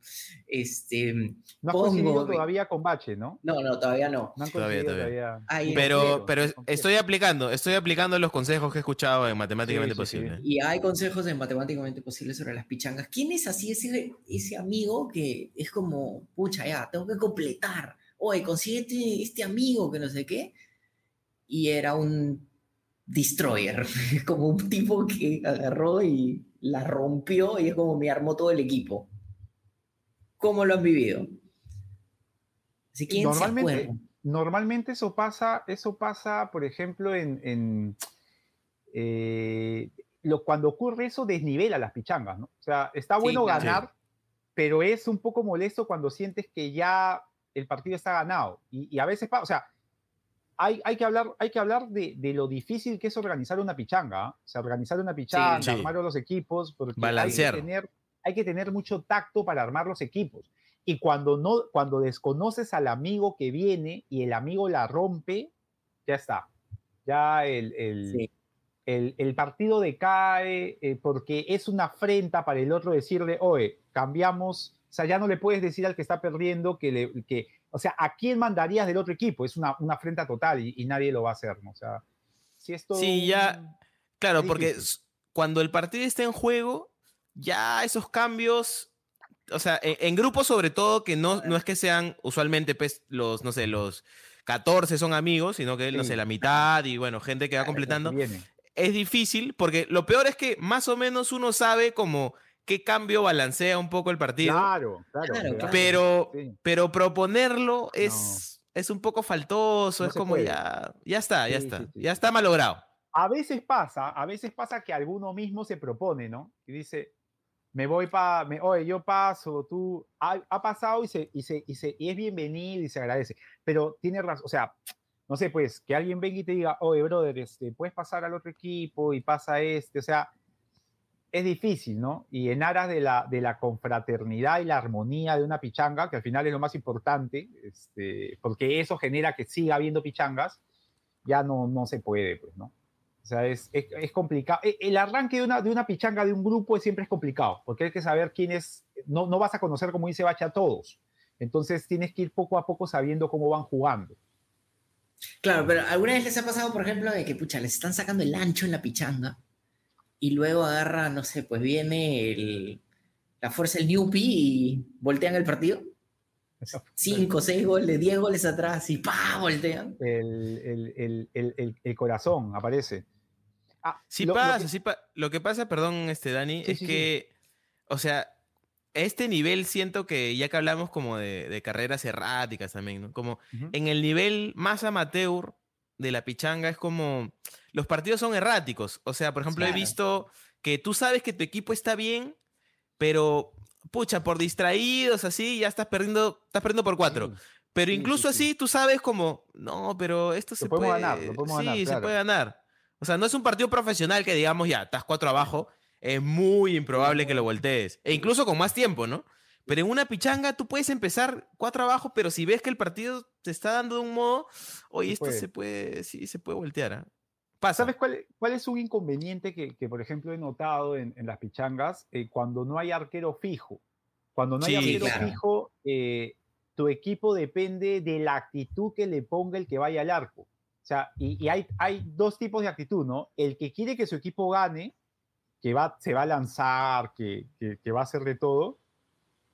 Este,
no has pongo, todavía con Bache, ¿no?
No, no, todavía no.
todavía, todavía. pero, pero estoy aplicando, estoy aplicando los consejos que he escuchado en Matemáticamente Posible.
Y hay consejos en Matemáticamente Posible sobre las pichangas. ¿Quién es así ese, ese amigo que es como, pucha, ya, tengo que completar? Oye, consíguete este amigo que no sé qué. Y era un destroyer, como un tipo que agarró y la rompió y es como me armó todo el equipo. ¿Cómo lo han vivido?
normalmente, normalmente eso pasa, eso pasa, por ejemplo, en, en, eh, lo, cuando ocurre eso desnivela las pichangas, ¿no? O sea, está bueno ganar, pero es un poco molesto cuando sientes que ya el partido está ganado. Y, y a veces, pa- o sea, hay, hay que hablar, hay que hablar de, de lo difícil que es organizar una pichanga. ¿ah? O sea, organizar una pichanga,
sí.
armar los equipos, porque
Balancear.
Hay, que tener, hay que tener mucho tacto para armar los equipos. Y cuando, no, cuando desconoces al amigo que viene y el amigo la rompe, ya está. Ya el, el,
Sí.
el, el partido decae eh, porque es una afrenta para el otro decirle, oye, cambiamos, o sea, ya no le puedes decir al que está perdiendo que, le, que o sea, ¿a quién mandarías del otro equipo? Es una, una afrenta total y, y nadie lo va a hacer, ¿no? O sea, si esto...
Sí, ya- Claro, porque cuando el partido está en juego, ya esos cambios, o sea, en, en grupos sobre todo, que no, no es que sean usualmente pues, los, no sé, los 14 son amigos, sino que, no sé, la mitad y bueno, gente que va
Claro,
completando. Es difícil porque lo peor es que más o menos uno sabe como qué cambio balancea un poco el partido.
Claro, claro.
Claro,
claro.
claro.
Pero,
Sí.
pero proponerlo es, es un poco faltoso,
No
es como
puede.
ya, ya está, ya
Sí,
está,
sí, sí.
ya está malogrado.
A veces pasa, a veces pasa que alguno mismo se propone, ¿no? Y dice, me voy para, oye, yo paso, tú, ha, ha pasado y, se, y, se, y, se, y es bienvenido y se agradece. Pero tiene razón, o sea, no sé, pues, que alguien venga y te diga, oye, brother, este, puedes pasar al otro equipo y pasa este, o sea, es difícil, ¿no? Y en aras de la, de la confraternidad y la armonía de una pichanga, que al final es lo más importante, este, porque eso genera que siga habiendo pichangas, ya no, no se puede, pues, ¿no? O sea, es, es, es complicado. E- El arranque de una, de una pichanga de un grupo siempre es complicado, porque hay que saber quién es, no, no vas a conocer, como dice Bacha, a todos. Entonces tienes que ir poco a poco sabiendo cómo van jugando.
Claro, pero ¿alguna vez les ha pasado, por ejemplo, de que, pucha, les están sacando el ancho en la pichanga y luego agarra, no sé, pues viene el, la fuerza del Newpie y voltean el partido? Cinco, seis goles, diez goles atrás y ¡pa! voltean.
El, el, el, el, el- el corazón aparece. Ah,
Sí
lo- lo
pasa,
que-
sí pa- Lo que pasa, perdón, este Dani,
Sí,
es
sí, sí.
que, o sea, a este nivel siento que ya que hablamos como de, de carreras erráticas también, ¿no? Como en el nivel más amateur de la pichanga es como los partidos son erráticos. O sea, por ejemplo, he visto que tú sabes que tu equipo está bien, pero pucha, por distraídos así, ya estás perdiendo, estás perdiendo por cuatro. Pero
Sí, sí,
incluso
sí.
así tú sabes como, no, pero esto se puede
ganar, lo podemos
sí,
ganar,
se puede ganar. O sea, no es un partido profesional que digamos ya, estás cuatro abajo, es muy improbable que lo voltees. E incluso con más tiempo, ¿no? Pero en una pichanga tú puedes empezar cuatro abajo, pero si ves que el partido te está dando de un modo, oye, esto
puede.
se puede, sí, se puede voltear. Pasa.
¿Sabes cuál, cuál es un inconveniente que, que, por ejemplo, he notado en, en las pichangas? Eh, cuando no hay arquero fijo. Cuando no hay
Sí,
arquero
claro.
fijo, eh, tu equipo depende de la actitud que le ponga el que vaya al arco. O sea, y, y hay, hay dos tipos de actitud, ¿no? El que quiere que su equipo gane, que va, se va a lanzar, que, que, que va a hacer de todo,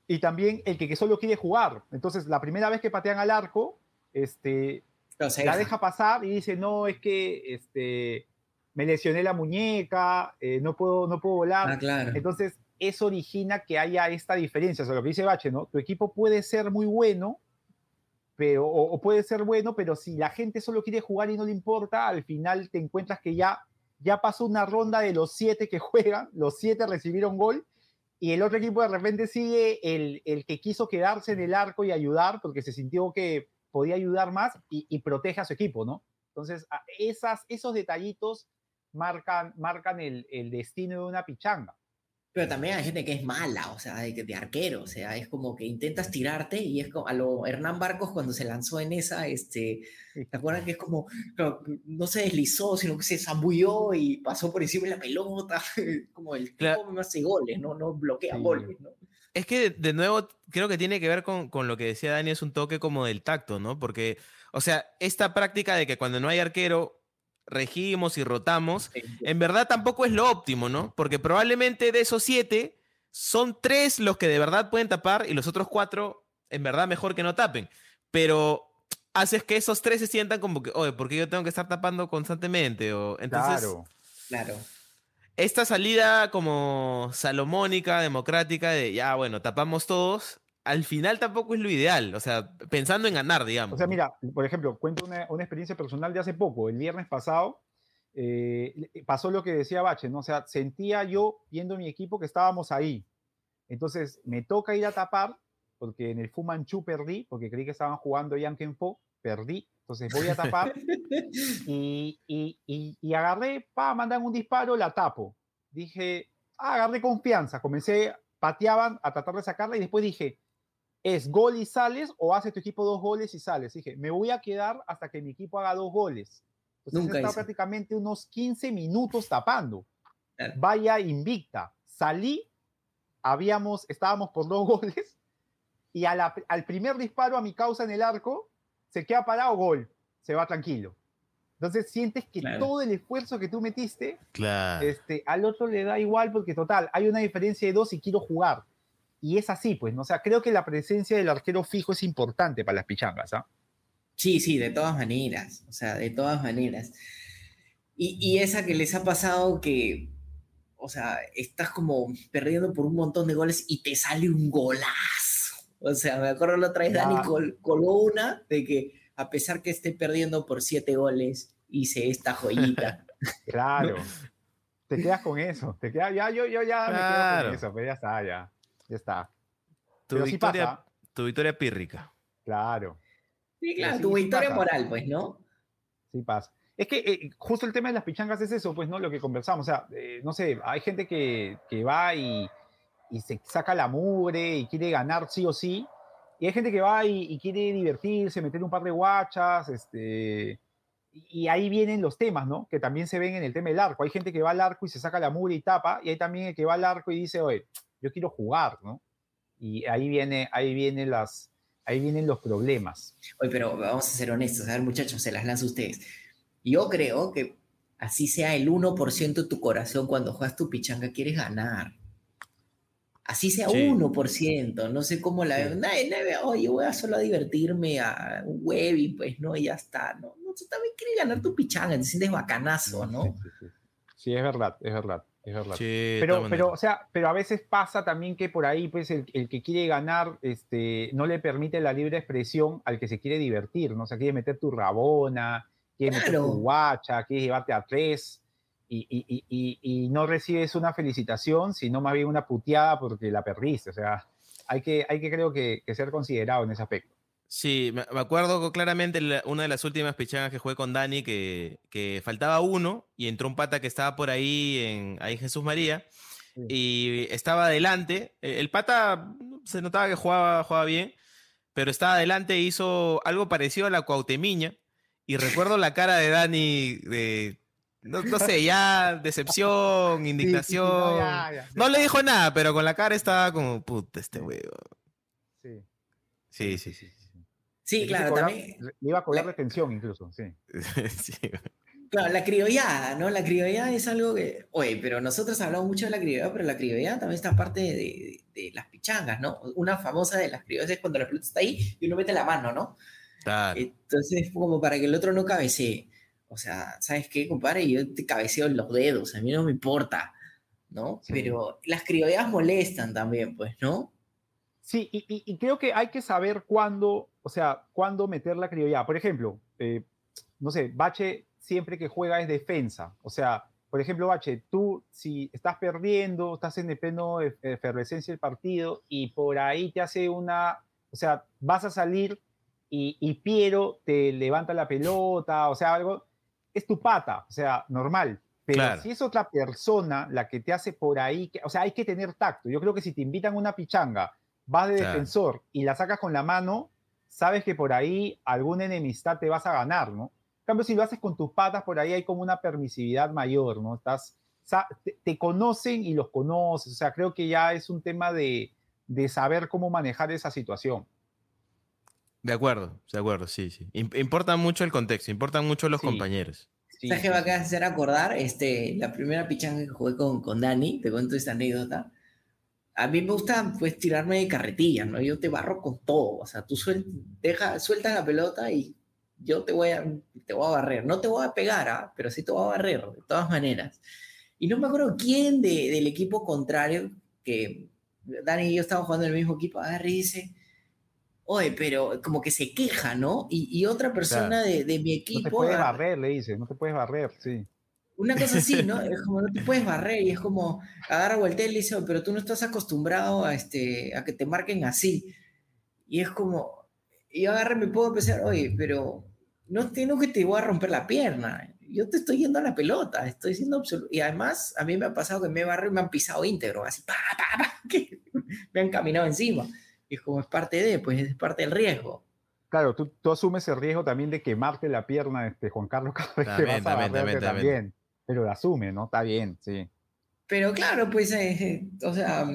y también el que, que solo quiere jugar. Entonces, la primera vez que patean al arco, este, la
deja.
deja pasar y dice, no, es que este, me lesioné la muñeca, eh, no, puedo, no puedo volar.
Ah, claro.
Entonces, eso origina que haya esta diferencia. O sea, lo que dice Bache, ¿no? Tu equipo puede ser muy bueno, pero, o, o puede ser bueno, pero si la gente solo quiere jugar y no le importa, al final te encuentras que ya, ya pasó una ronda de los siete que juegan, los siete recibieron gol, y el otro equipo de repente sigue el, el que quiso quedarse en el arco y ayudar, porque se sintió que podía ayudar más y, protege a su equipo, ¿no? Entonces, esas, esos detallitos marcan, marcan el, el destino de una pichanga.
Pero también hay gente que es mala, o sea, de, de arquero, o sea, es como que intentas tirarte y es como a lo Hernán Barcos cuando se lanzó en esa, este, ¿te acuerdas que es como, no se deslizó, sino que se zambulló y pasó por encima de la pelota, como el
Claro.
tipo no hace goles, no, no bloquea
Sí.
goles, ¿no?
Es que, de nuevo, creo que tiene que ver con, con lo que decía Dani, es un toque como del tacto, ¿no? Porque, o sea, esta práctica de que cuando no hay arquero, regimos y rotamos, en verdad tampoco es lo óptimo, ¿no? Porque probablemente de esos siete, son tres los que de verdad pueden tapar y los otros cuatro, en verdad, mejor que no tapen. Pero haces que esos tres se sientan como que, oye, ¿por qué yo tengo que estar tapando constantemente? O, entonces,
claro.
Claro.
esta salida como salomónica, democrática, de ya, bueno, tapamos todos, al final tampoco es lo ideal. O sea, pensando en ganar, digamos.
O sea, mira, por ejemplo, cuento una, una experiencia personal de hace poco. El viernes pasado eh, pasó lo que decía Bache, ¿no? O sea, sentía yo, viendo mi equipo, que estábamos ahí. Entonces, me toca ir a tapar, porque en el Fumanchu perdí, porque creí que estaban jugando Po, perdí. Entonces voy a tapar y, y, y, y agarré, pa, mandan un disparo, la tapo. Dije, ah, agarré confianza, comencé, pateaban a tratar de sacarla y después dije, es gol y sales o hace tu equipo dos goles y sales. Dije, me voy a quedar hasta que mi equipo haga dos goles. Entonces Nunca estaba prácticamente unos 15 minutos tapando. Vaya invicta. Salí, habíamos, estábamos por dos goles y al primer disparo a mi causa en el arco, se queda parado, gol, se va tranquilo. Entonces sientes que todo el esfuerzo que tú metiste, este, al otro le da igual porque total, hay una diferencia de dos y quiero jugar. Y es así, pues, ¿no? O sea, creo que la presencia del arquero fijo es importante para las pichangas, ¿ah?
Sí, sí, de todas maneras, o sea, de todas maneras. Y, y, esa que les ha pasado que, o sea, estás como perdiendo por un montón de goles y te sale un golazo. O sea, me acuerdo la otra vez, Dani coló una de que a pesar que esté perdiendo por siete goles, hice esta joyita.
claro. Te quedas con eso. Te quedas, ya, yo, yo ya me quedo con eso, pero ya está, ya. Ya está.
Tu, victoria, tu victoria pírrica.
Claro.
Sí, claro, tu victoria moral, pues, ¿no?
Sí pasa. Es que eh, justo el tema de las pichangas es eso, pues, ¿no? Lo que conversamos. O sea, eh, no sé, hay gente que, que va y, y, se saca la mugre y quiere ganar sí o sí. Y hay gente que va y, quiere divertirse, meter un par de guachas, este, y ahí vienen los temas, ¿no? Que también se ven en el tema del arco. Hay gente que va al arco y se saca la mugre y tapa, y hay también el que va al arco y dice, oye, yo quiero jugar, ¿no? Y ahí, viene, ahí, vienen las, ahí vienen los problemas.
Oye, pero vamos a ser honestos, a ver muchachos, se las lanzo a ustedes. Yo creo que así sea el 1% de tu corazón cuando juegas tu pichanga, quieres ganar. Así sea 1%, no sé cómo la. Nadie, nadie, oye, voy a solo a divertirme a un web y pues no, y ya está. No, no tú también quieres ganar tu pichanga, te sientes bacanazo, ¿no?
Sí, es verdad, es verdad. Pero, pero, o sea, pero a veces pasa también que por ahí, pues, el, el, que quiere ganar, este, no le permite la libre expresión al que se quiere divertir, ¿no? O sea, quiere meter tu rabona, quiere meter tu guacha, quiere llevarte a tres y, no recibes una felicitación, sino más bien una puteada porque la perdiste. O sea, hay que, hay que creo que, ser considerado en ese aspecto.
Sí, me acuerdo claramente una de las últimas pichangas que jugué con Dani, que, que, faltaba uno y entró un pata que estaba por ahí en ahí Jesús María y estaba adelante. E, el pata se notaba que jugaba, jugaba bien, pero estaba adelante e hizo algo parecido a la Cuautemiña. Y recuerdo la cara de Dani de no, sé, ya decepción, indignación. no, le dijo nada, pero con la cara estaba como, puta, este huevo. Sí. Sí, sí, sí.
Sí, claro, también.
Le iba a cobrar retención incluso, sí.
sí. Claro, la criollada, ¿no? La criollada es algo que, oye, pero nosotros hablamos mucho de la criollada, pero la criollada también está parte de, de, las pichangas, ¿no? Una famosa de las criolladas es cuando la pelota está ahí y uno mete la mano, ¿no? Claro. Entonces, como para que el otro no cabecee. O sea, ¿sabes qué, compadre? Yo te cabeceo los dedos, a mí no me importa, ¿no? Pero las criolladas molestan también, pues, ¿no?
Sí, y, creo que hay que saber cuándo, o sea, cuándo meter la criollada. Por ejemplo, eh, no sé, Bache siempre que juega es defensa. O sea, por ejemplo, Bache, tú si estás perdiendo, estás en el pleno efervescencia del partido y por ahí te hace una, o sea, vas a salir y, y Piero te levanta la pelota, o sea, algo, es tu pata, o sea, normal. Pero si es otra persona la que te hace por ahí, o sea, hay que tener tacto. Yo creo que si te invitan una pichanga, vas de defensor y la sacas con la mano, sabes que por ahí alguna enemistad te vas a ganar, ¿no? En cambio, si lo haces con tus patas, por ahí hay como una permisividad mayor, ¿no? Estás, te, conocen y los conoces, o sea, creo que ya es un tema de, de saber cómo manejar esa situación.
De acuerdo, de acuerdo, sí, sí. Importa mucho el contexto, importan mucho los compañeros.
¿Sabes qué me acaba de hacer acordar? Este, la primera pichanga que jugué con, con Dani, te cuento esta anécdota. A mí me gusta, pues, tirarme de carretilla, ¿no? Yo te barro con todo. O sea, tú suel, deja, sueltas la pelota y yo te voy a, te voy a barrer. No te voy a pegar, ¿ah? pero sí te voy a barrer, de todas maneras. Y no me acuerdo quién de, del equipo contrario, que Dani y yo estábamos jugando en el mismo equipo, agarra y dice oye, pero como que se queja, ¿no? Y, otra persona de, mi equipo...
No te puedes barrer, le dice, no te puedes barrer, sí.
Una cosa así, ¿no? Es como no te puedes barrer y es como agarra vuelta y le dice, pero tú no estás acostumbrado a, este, a que te marquen así. Y es como, y yo agarro y me puedo pensar, oye, pero no tengo que te voy a romper la pierna. Yo te estoy yendo a la pelota, estoy siendo absoluto. Y además, a mí me ha pasado que me barro y me han pisado íntegro, así, pa, pa, pa, que me han caminado encima. Y es como es parte de, pues es parte del riesgo.
Claro, tú, tú asumes el riesgo también de quemarte la pierna, este, Juan Carlos, cada vez que
También,
vas a
también, también, también.
Pero lo asume, ¿no? Está bien, sí.
Pero claro, pues, eh, o sea,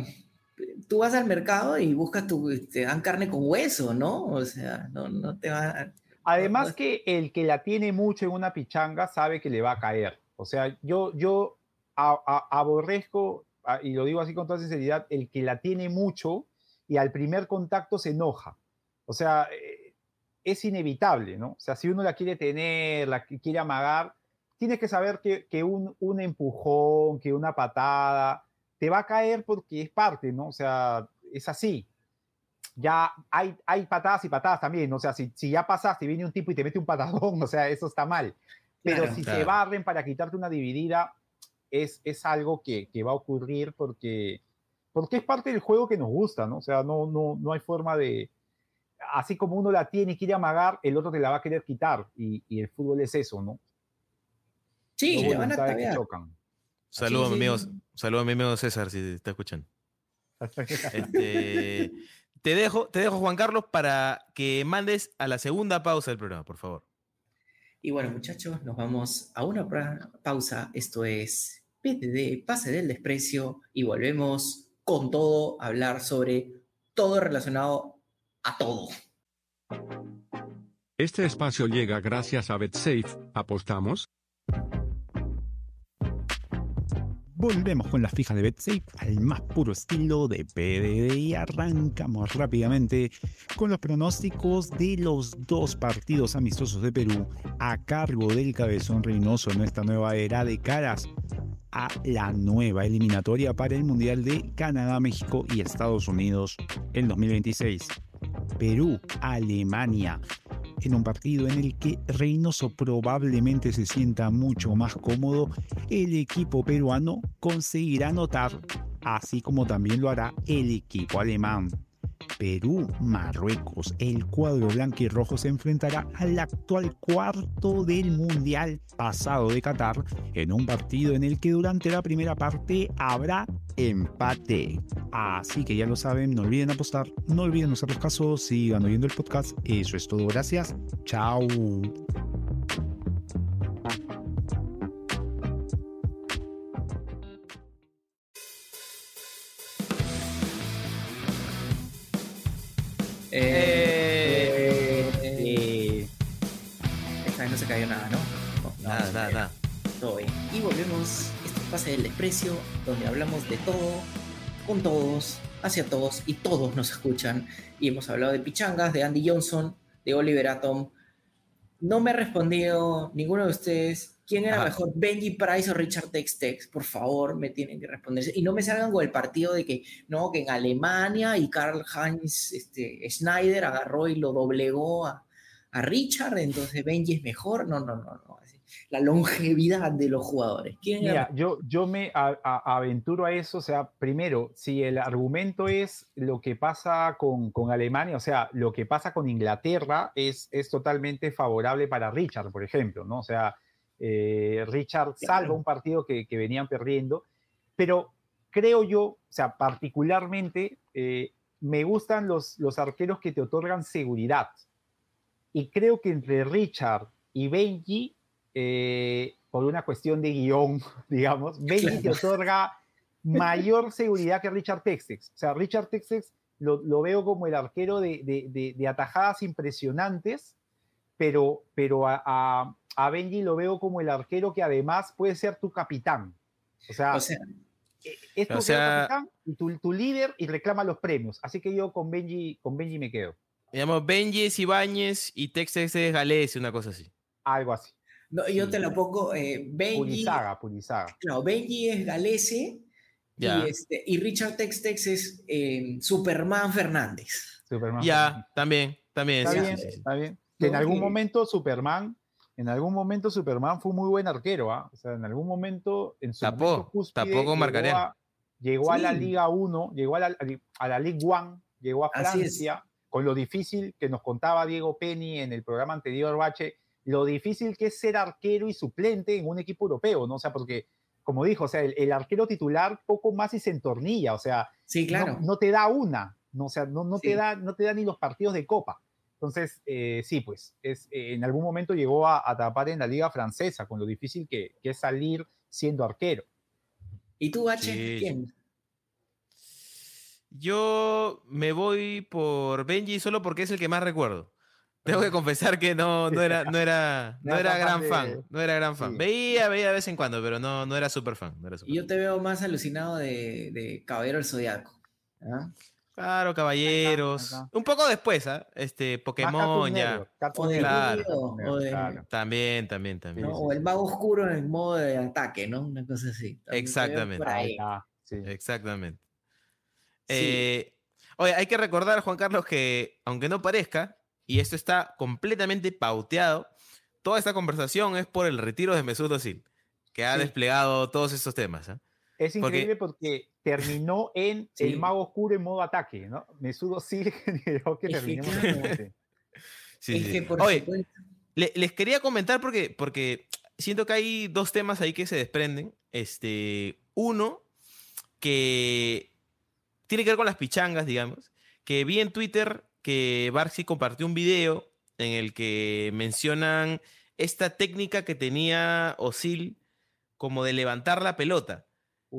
tú vas al mercado y buscas tu, te dan carne con hueso, ¿no? O sea, no, no te va
Además
no-
que el que la tiene mucho en una pichanga sabe que le va a caer. O sea, yo, yo a- a- aborrezco, a- y lo digo así con toda sinceridad, el que la tiene mucho y al primer contacto se enoja. O sea, eh, es inevitable, ¿no? O sea, si uno la quiere tener, la qui- quiere amagar, tienes que saber que, que un, un empujón, que una patada, te va a caer porque es parte, ¿no? O sea, es así ya hay, hay patadas y patadas también. O sea, si, si ya pasaste y viene un tipo y te mete un patadón, o sea, eso está mal. Pero
Claro.
si se
Claro.
barren para quitarte una dividida, es, es algo que, que va a ocurrir porque, porque es parte del juego que nos gusta, ¿no? O sea, no, no, no hay forma de... Así como uno la tiene y quiere amagar, el otro te la va a querer quitar. Y, y el fútbol es eso, ¿no?
Sí, le van a
que chocan.
Saludos a mi
sí,
amigo,
sí.
saludo a mi amigo César, si te está escuchando. Este, te, dejo, te dejo, Juan Carlos, para que mandes a la segunda pausa del programa, por favor.
Y bueno, muchachos, nos vamos a una pausa. Esto es PTD, Pase del Desprecio, y volvemos con todo a hablar sobre todo relacionado a todo.
Este espacio llega gracias a BetSafe. ¿Apostamos?
Volvemos con la fija de BetSafe al más puro estilo de PDD y arrancamos rápidamente con los pronósticos de los dos partidos amistosos de Perú a cargo del cabezón Reynoso en esta nueva era de caras a la nueva eliminatoria para el Mundial de Canadá, México y Estados Unidos en 2026. Perú, Alemania, en un partido en el que Reynoso probablemente se sienta mucho más cómodo, el equipo peruano conseguirá anotar, así como también lo hará el equipo alemán. Perú, Marruecos, el cuadro blanco y rojo se enfrentará al actual cuarto del Mundial pasado de Qatar en un partido en el que durante la primera parte habrá empate. Así que ya lo saben, no olviden apostar, no olviden hacer los casos, sigan oyendo el podcast. Eso es todo, gracias. Chao.
Eh,
Eh,
esta vez no se cayó nada, ¿no?
Nada, nada, nada.
Todo bien. Y volvemos. Esto es Pase del Desprecio, donde hablamos de todo, con todos, hacia todos, y todos nos escuchan. Y hemos hablado de Pichangas, de Andy Johnson, de Oliver Atom. No me ha respondido ninguno de ustedes. ¿Quién era
Ajá.
mejor, Benji Price o Richard Tex Tex? Por favor, me tienen que responder. Y no me salgan con el partido de que, no, que en Alemania y Karl Heinz este, Schneider agarró y lo doblegó a, a Richard, entonces Benji es mejor. No, no, no, no. La longevidad de los jugadores. ¿Quién era
Mira, yo, yo me a- a- aventuro a eso, o sea, primero, si el argumento es lo que pasa con, con Alemania, o sea, lo que pasa con Inglaterra es, es totalmente favorable para Richard, por ejemplo, ¿no? O sea, eh, Richard salva un partido que, que venían perdiendo, pero creo yo, o sea, particularmente, eh, me gustan los, los arqueros que te otorgan seguridad. Y creo que entre Richard y Benji, eh, por una cuestión de guion, digamos, Benji te otorga mayor seguridad que Richard Textex. O sea, Richard Textex lo, lo veo como el arquero de, de- de- de atajadas impresionantes, pero, pero a, a- a Benji lo veo como el arquero que además puede ser tu capitán. O sea,
O sea,
eh, es tu
o sea-
capitán y tu, tu líder y reclama los premios. Así que yo con Benji, con Benji me quedo.
Digamos, Benji es Ibáñez y Textex es Galés, una cosa así.
Algo así.
No, yo
Sí.
te lo pongo. eh, Benji,
Purizaga, Purizaga.
claro, Benji es Galese
Ya,
y, este, y Richard Tex Tex es eh, Superman Fernández.
Superman.
ya, también, también.
Está
sí,
bien,
sí, sí, sí.
está bien. Que en algún momento Superman en algún momento Superman fue muy buen arquero, ¿ah? O sea, en algún momento en su
Tapó,
momento cúspide,
tapó con
llegó a- Llegó a la
Sí.
Liga 1, llegó a la, a la Ligue 1, llegó a. Francia, con lo difícil que nos contaba Diego Penny en el programa anterior, Bache, lo difícil que es ser arquero y suplente en un equipo europeo, ¿no? O sea, porque, como dijo, o sea, el, el arquero titular poco más y se entornilla, o sea,
Sí,
no- no, te da una, no, o sea, no, no,
Sí.
te da, no te da ni los partidos de copa. Entonces, eh, sí, pues, es, eh, en algún momento llegó a, a tapar en la liga francesa, con lo difícil que, que es salir siendo arquero.
¿Y tú, H?
Sí.
¿Quién?
Yo me voy por Benji solo porque es el que más recuerdo. Tengo que confesar que no, no era, no era, no era gran
fan de-
fan. No era gran fan.
Sí.
Veía, veía de vez en cuando, pero no, no era súper fan. No era súper
Y yo
fan.
te veo más alucinado de, de Caballero del Zodiaco. ¿ah?
Claro, caballeros.
acá.
Un poco después, ¿ah? Este,
Más
Pokémon ya. Claro.
De-
claro.
También, también, también.
¿no?
Sí,
O el mago oscuro en el modo de ataque, ¿no? Una cosa así. También
Exactamente.
por
Ahí sí.
Exactamente.
Sí.
Eh, oye, hay que recordar, Juan Carlos, que aunque no parezca, y esto está completamente pauteado, toda esta conversación es por el retiro de Mesut Özil, que ha
Sí.
desplegado todos estos temas. ¿ah?
Es increíble porque terminó en
Sí.
el mago oscuro en modo ataque, ¿no? Mesudo sí generó que
claro.
en.
Sí, Oye, le- les quería comentar porque, porque siento que hay dos temas ahí que se desprenden. Este, uno, que tiene que ver con las pichangas, digamos, que vi en Twitter que Barsi compartió un video en el que mencionan esta técnica que tenía Osil como de levantar la pelota,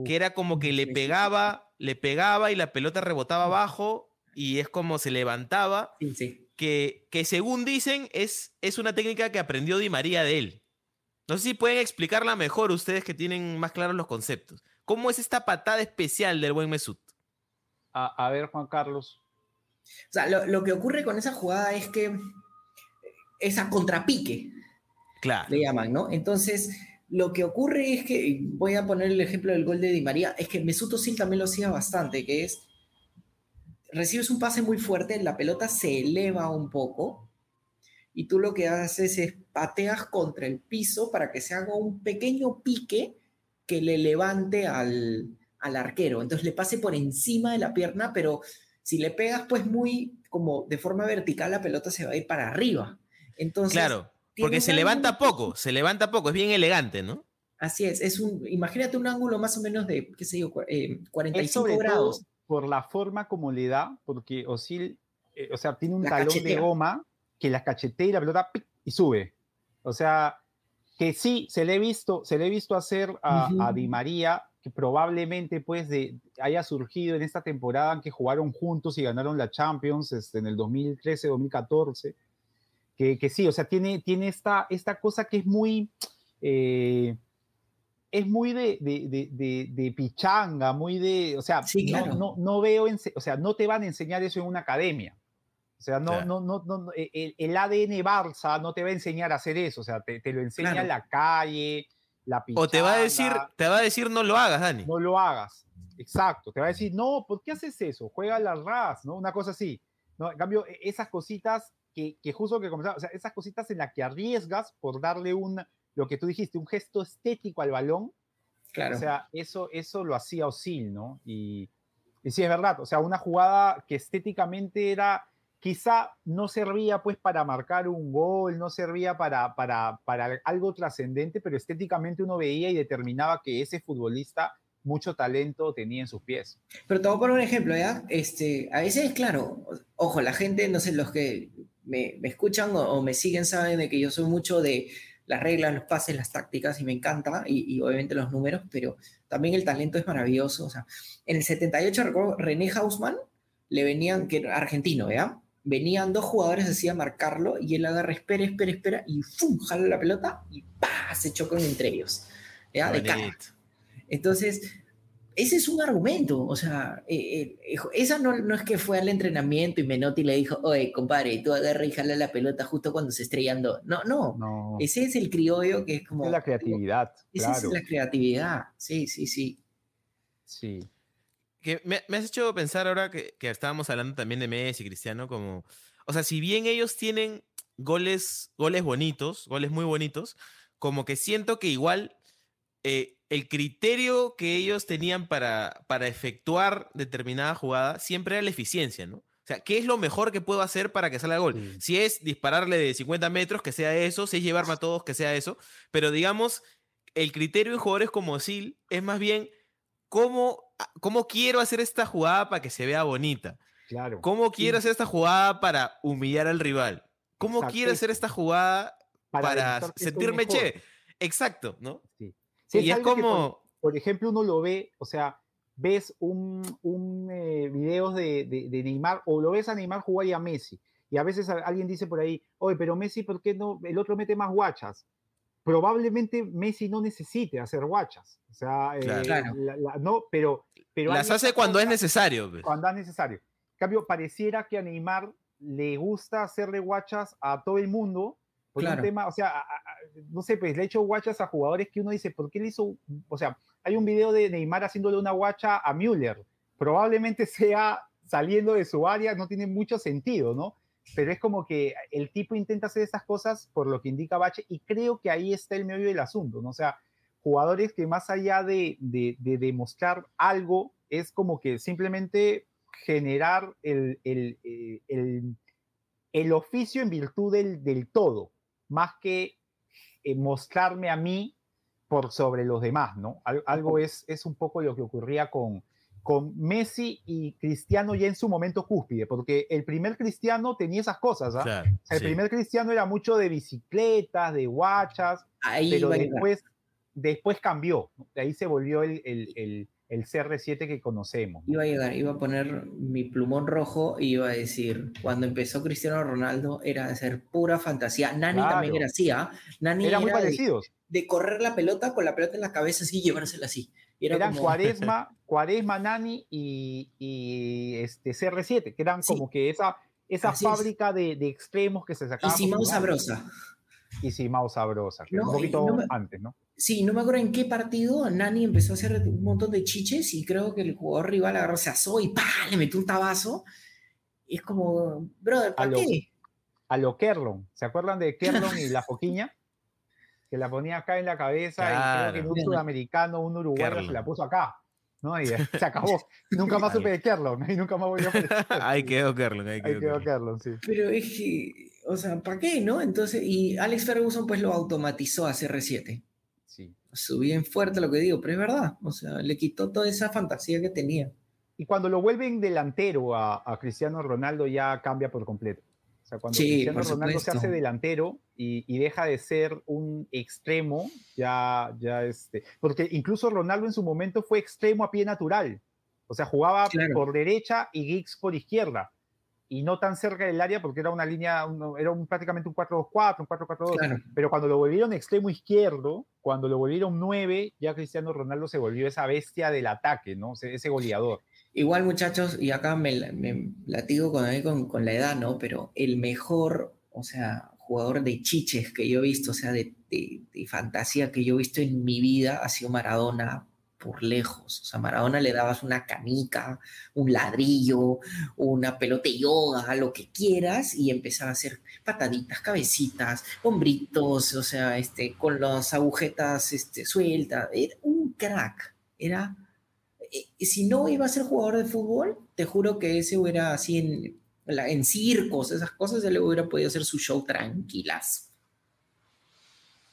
que era como que le pegaba, le pegaba y la pelota rebotaba abajo y es como se levantaba
Sí, sí.
que, que según dicen es, es una técnica que aprendió Di María de él. No sé si pueden explicarla mejor ustedes que tienen más claros los conceptos. ¿Cómo es esta patada especial del buen Mesut?
A, a ver, Juan Carlos.
O sea, lo, lo que ocurre con esa jugada es que es a contrapique,
Claro.
le llaman, ¿no? Entonces, lo que ocurre es que, voy a poner el ejemplo del gol de Di María, es que Mesut Özil también lo hacía bastante, que es, recibes un pase muy fuerte, la pelota se eleva un poco, y tú lo que haces es pateas contra el piso para que se haga un pequeño pique que le levante al, al arquero. Entonces le pase por encima de la pierna, pero si le pegas pues muy como de forma vertical, la pelota se va a ir para arriba. Entonces,
Claro. Porque se levanta
ángulo-
poco, se levanta poco, es bien elegante, ¿no?
Así es, es un, imagínate un ángulo más o menos de, qué sé yo, eh,
Es
45
sobre
grados.
todo por la forma como le da, porque Osil, eh, o sea, tiene un
La
talón de goma que la cachetea y la pelota ¡pic! y sube. O sea, que sí, se le he visto, se le he visto hacer a, a. Di María, que probablemente pues de, haya surgido en esta temporada en que jugaron juntos y ganaron la Champions este, en el 2013-2014. Que, que sí, o sea, tiene, tiene esta, esta cosa que es muy... eh, es muy de, de, de, pichanga, muy de, o sea,
Sí,
no,
claro.
no, no veo, o sea, no te van a enseñar eso en una academia. O sea, no,
Claro.
no, no, no, no, e- el, el ADN Barça no te va a enseñar a hacer eso, o sea, te, te lo enseña
Claro.
la calle, la pichanga.
O te va a decir, te va a decir no lo hagas, Dani.
no lo hagas. Exacto, te va a decir, no, ¿por qué haces eso? Juega la RAS, ¿no? Una cosa así. ¿no? En cambio, e- esas cositas que, que justo que comenzaba, o sea, esas cositas en las que arriesgas por darle un, lo que tú dijiste, un gesto estético al balón,
Claro.
o sea, eso, eso lo hacía Osil, ¿no? Y, y sí, es verdad, o sea, una jugada que estéticamente era, quizá no servía pues para marcar un gol, no servía para, para, para algo trascendente, pero estéticamente uno veía y determinaba que ese futbolista mucho talento tenía en sus pies.
Pero te voy a poner un ejemplo, ¿ya? Este, a veces, claro, ojo, la gente, no sé, los que me, escuchan o, me siguen saben de que yo soy mucho de las reglas, los pases, las tácticas, y me encanta, y, y obviamente los números, pero también el talento es maravilloso. O sea, en el 78, recuerdo, René Hausmann, le venían, que era argentino, ¿ya? Venían dos jugadores así a marcarlo, y él agarra, espera, espera, espera, y ¡fum! jala la pelota, y ¡pa! se chocan entre ellos, ¿ya? De cara. Entonces, ese es un argumento. O sea, eh, eh, esa no, no es que fue al entrenamiento y Menotti le dijo, oye, compadre, tú agarra y jala la pelota justo cuando se estrellan dos. No, no.
No,
Ese es el criollo que es como.
es la creatividad,
Esa
claro.
es la creatividad. Sí, sí, sí.
Sí.
Que me, me has hecho pensar ahora que, que estábamos hablando también de Messi, Cristiano, como... O sea, si bien ellos tienen goles, goles bonitos, goles muy bonitos, como que siento que igual eh, el criterio que ellos tenían para, para efectuar determinada jugada siempre era la eficiencia, ¿no? O sea, ¿qué es lo mejor que puedo hacer para que salga gol?
Sí.
Si es dispararle de 50 metros, que sea eso. Si es llevarme a todos, que sea eso. Pero digamos, el criterio en jugadores como Sil es más bien cómo, cómo quiero hacer esta jugada para que se vea bonita.
Claro.
¿Cómo quiero hacer esta jugada para humillar al rival? ¿Cómo
Exacto,
quiero hacer esta jugada para, sentirme chévere? Exacto, ¿no?
Sí,
y es
algo que, por-
como...
por ejemplo, uno lo ve, o sea, ves un, un eh, video de, de- de Neymar o lo ves a Neymar jugar y a Messi. Y a veces alguien dice por ahí, oye, pero Messi, ¿por qué no? El otro mete más guachas. Probablemente Messi no necesite hacer guachas. O sea, eh,
Claro.
Claro.
la- la- no, pero, pero
Las hace cuando es necesario. pues.
cuando es necesario. En cambio, pareciera que a Neymar le gusta hacerle guachas a todo el mundo. Por
Claro.
un tema, o sea, a- a- a- no sé, pues le ha hecho guachas a jugadores que uno dice, ¿por qué le hizo? O sea, hay un video de Neymar haciéndole una guacha a Müller. Probablemente sea saliendo de su área, no tiene mucho sentido, ¿no? Pero es como que el tipo intenta hacer esas cosas por lo que indica Bache y creo que ahí está el medio del asunto, ¿no? O sea, jugadores que más allá de, de, de demostrar algo, es como que simplemente generar el, el, eh, el, el oficio en virtud del, del todo, más que eh, mostrarme a mí por sobre los demás, ¿no? Al- algo es, es un poco lo que ocurría con, con Messi y Cristiano ya en su momento cúspide, porque el primer Cristiano tenía esas cosas, ¿ah?
Claro,
O sea, el
sí.
primer Cristiano era mucho de bicicletas, de guachas,
Ahí
pero después, después cambió. ahí se volvió el, el, el, el CR7 que conocemos. ¿no?
Iba a llegar, iba a poner mi plumón rojo y iba a decir, cuando empezó Cristiano Ronaldo era de hacer pura fantasía. Nani también era así, ¿ah? Nani
Eran muy
era de,
parecidos.
de correr la pelota con la pelota en la cabeza así y llevársela así. Y era
Eran
como-
Cuaresma, Cuaresma, Nani y, y este CR7, que eran
Sí.
como que esa, esa
Así
fábrica de, de extremos que se
Y
sacaban.
Simao. Sabrosa.
Y Simao Sabrosa, que era un
y
poquito
no me-
antes, ¿no?
Sí, no me acuerdo en qué partido Nani empezó a hacer un montón de chiches y creo que el jugador rival agarró, se asó y ¡pah! le metió un tabazo. Y es como, brother,
A
¿para
lo-
qué?
A lo Kerlon. ¿Se acuerdan de Kerlon y la foquiña? Que la ponía acá en la cabeza y creo que
Claro.
un sudamericano, un uruguayo se la puso acá. ¿no? Y se acabó. Nunca más supe de Kerlon. Y nunca más volvió a aparecer.
Ahí quedó Kerlon, ahí
Ahí
quedó.
quedó
Kerlon.
Kerlon, sí.
Pero es que, o sea, ¿para qué, no? Entonces, y Alex Ferguson pues lo automatizó a CR7.
sí.
Subí en fuerte lo que digo, pero es verdad. O sea, le quitó toda esa fantasía que tenía.
Y cuando lo vuelven delantero a, a Cristiano Ronaldo ya cambia por completo. O sea, cuando
Sí,
Cristiano Ronaldo se hace delantero y, y deja de ser un extremo, ya, ya este, porque incluso Ronaldo en su momento fue extremo a pie natural. O sea, jugaba
Claro.
por derecha y Giggs por izquierda. Y no tan cerca del área porque era una línea, un- era un, prácticamente un 4-2-4, un 4-4-2.
Claro.
Pero cuando lo volvieron extremo izquierdo, cuando lo volvieron 9, ya Cristiano Ronaldo se volvió esa bestia del ataque, ¿no? Ese, ese goleador.
Igual, muchachos, y acá me, la- me latigo con, con, con la edad, ¿no? Pero el mejor, o sea, jugador de chiches que yo he visto, o sea, de, de- fantasía que yo he visto en mi vida ha sido Maradona por lejos. O sea, Maradona le dabas una canica, un ladrillo, una pelota de yoga, lo que quieras, y empezaba a hacer pataditas, cabecitas, hombritos, o sea, este, con las agujetas este, sueltas. Era un crack. Era si no iba a ser jugador de fútbol, te juro que ese hubiera así en, circos, esas cosas, él hubiera podido hacer su show tranquilas.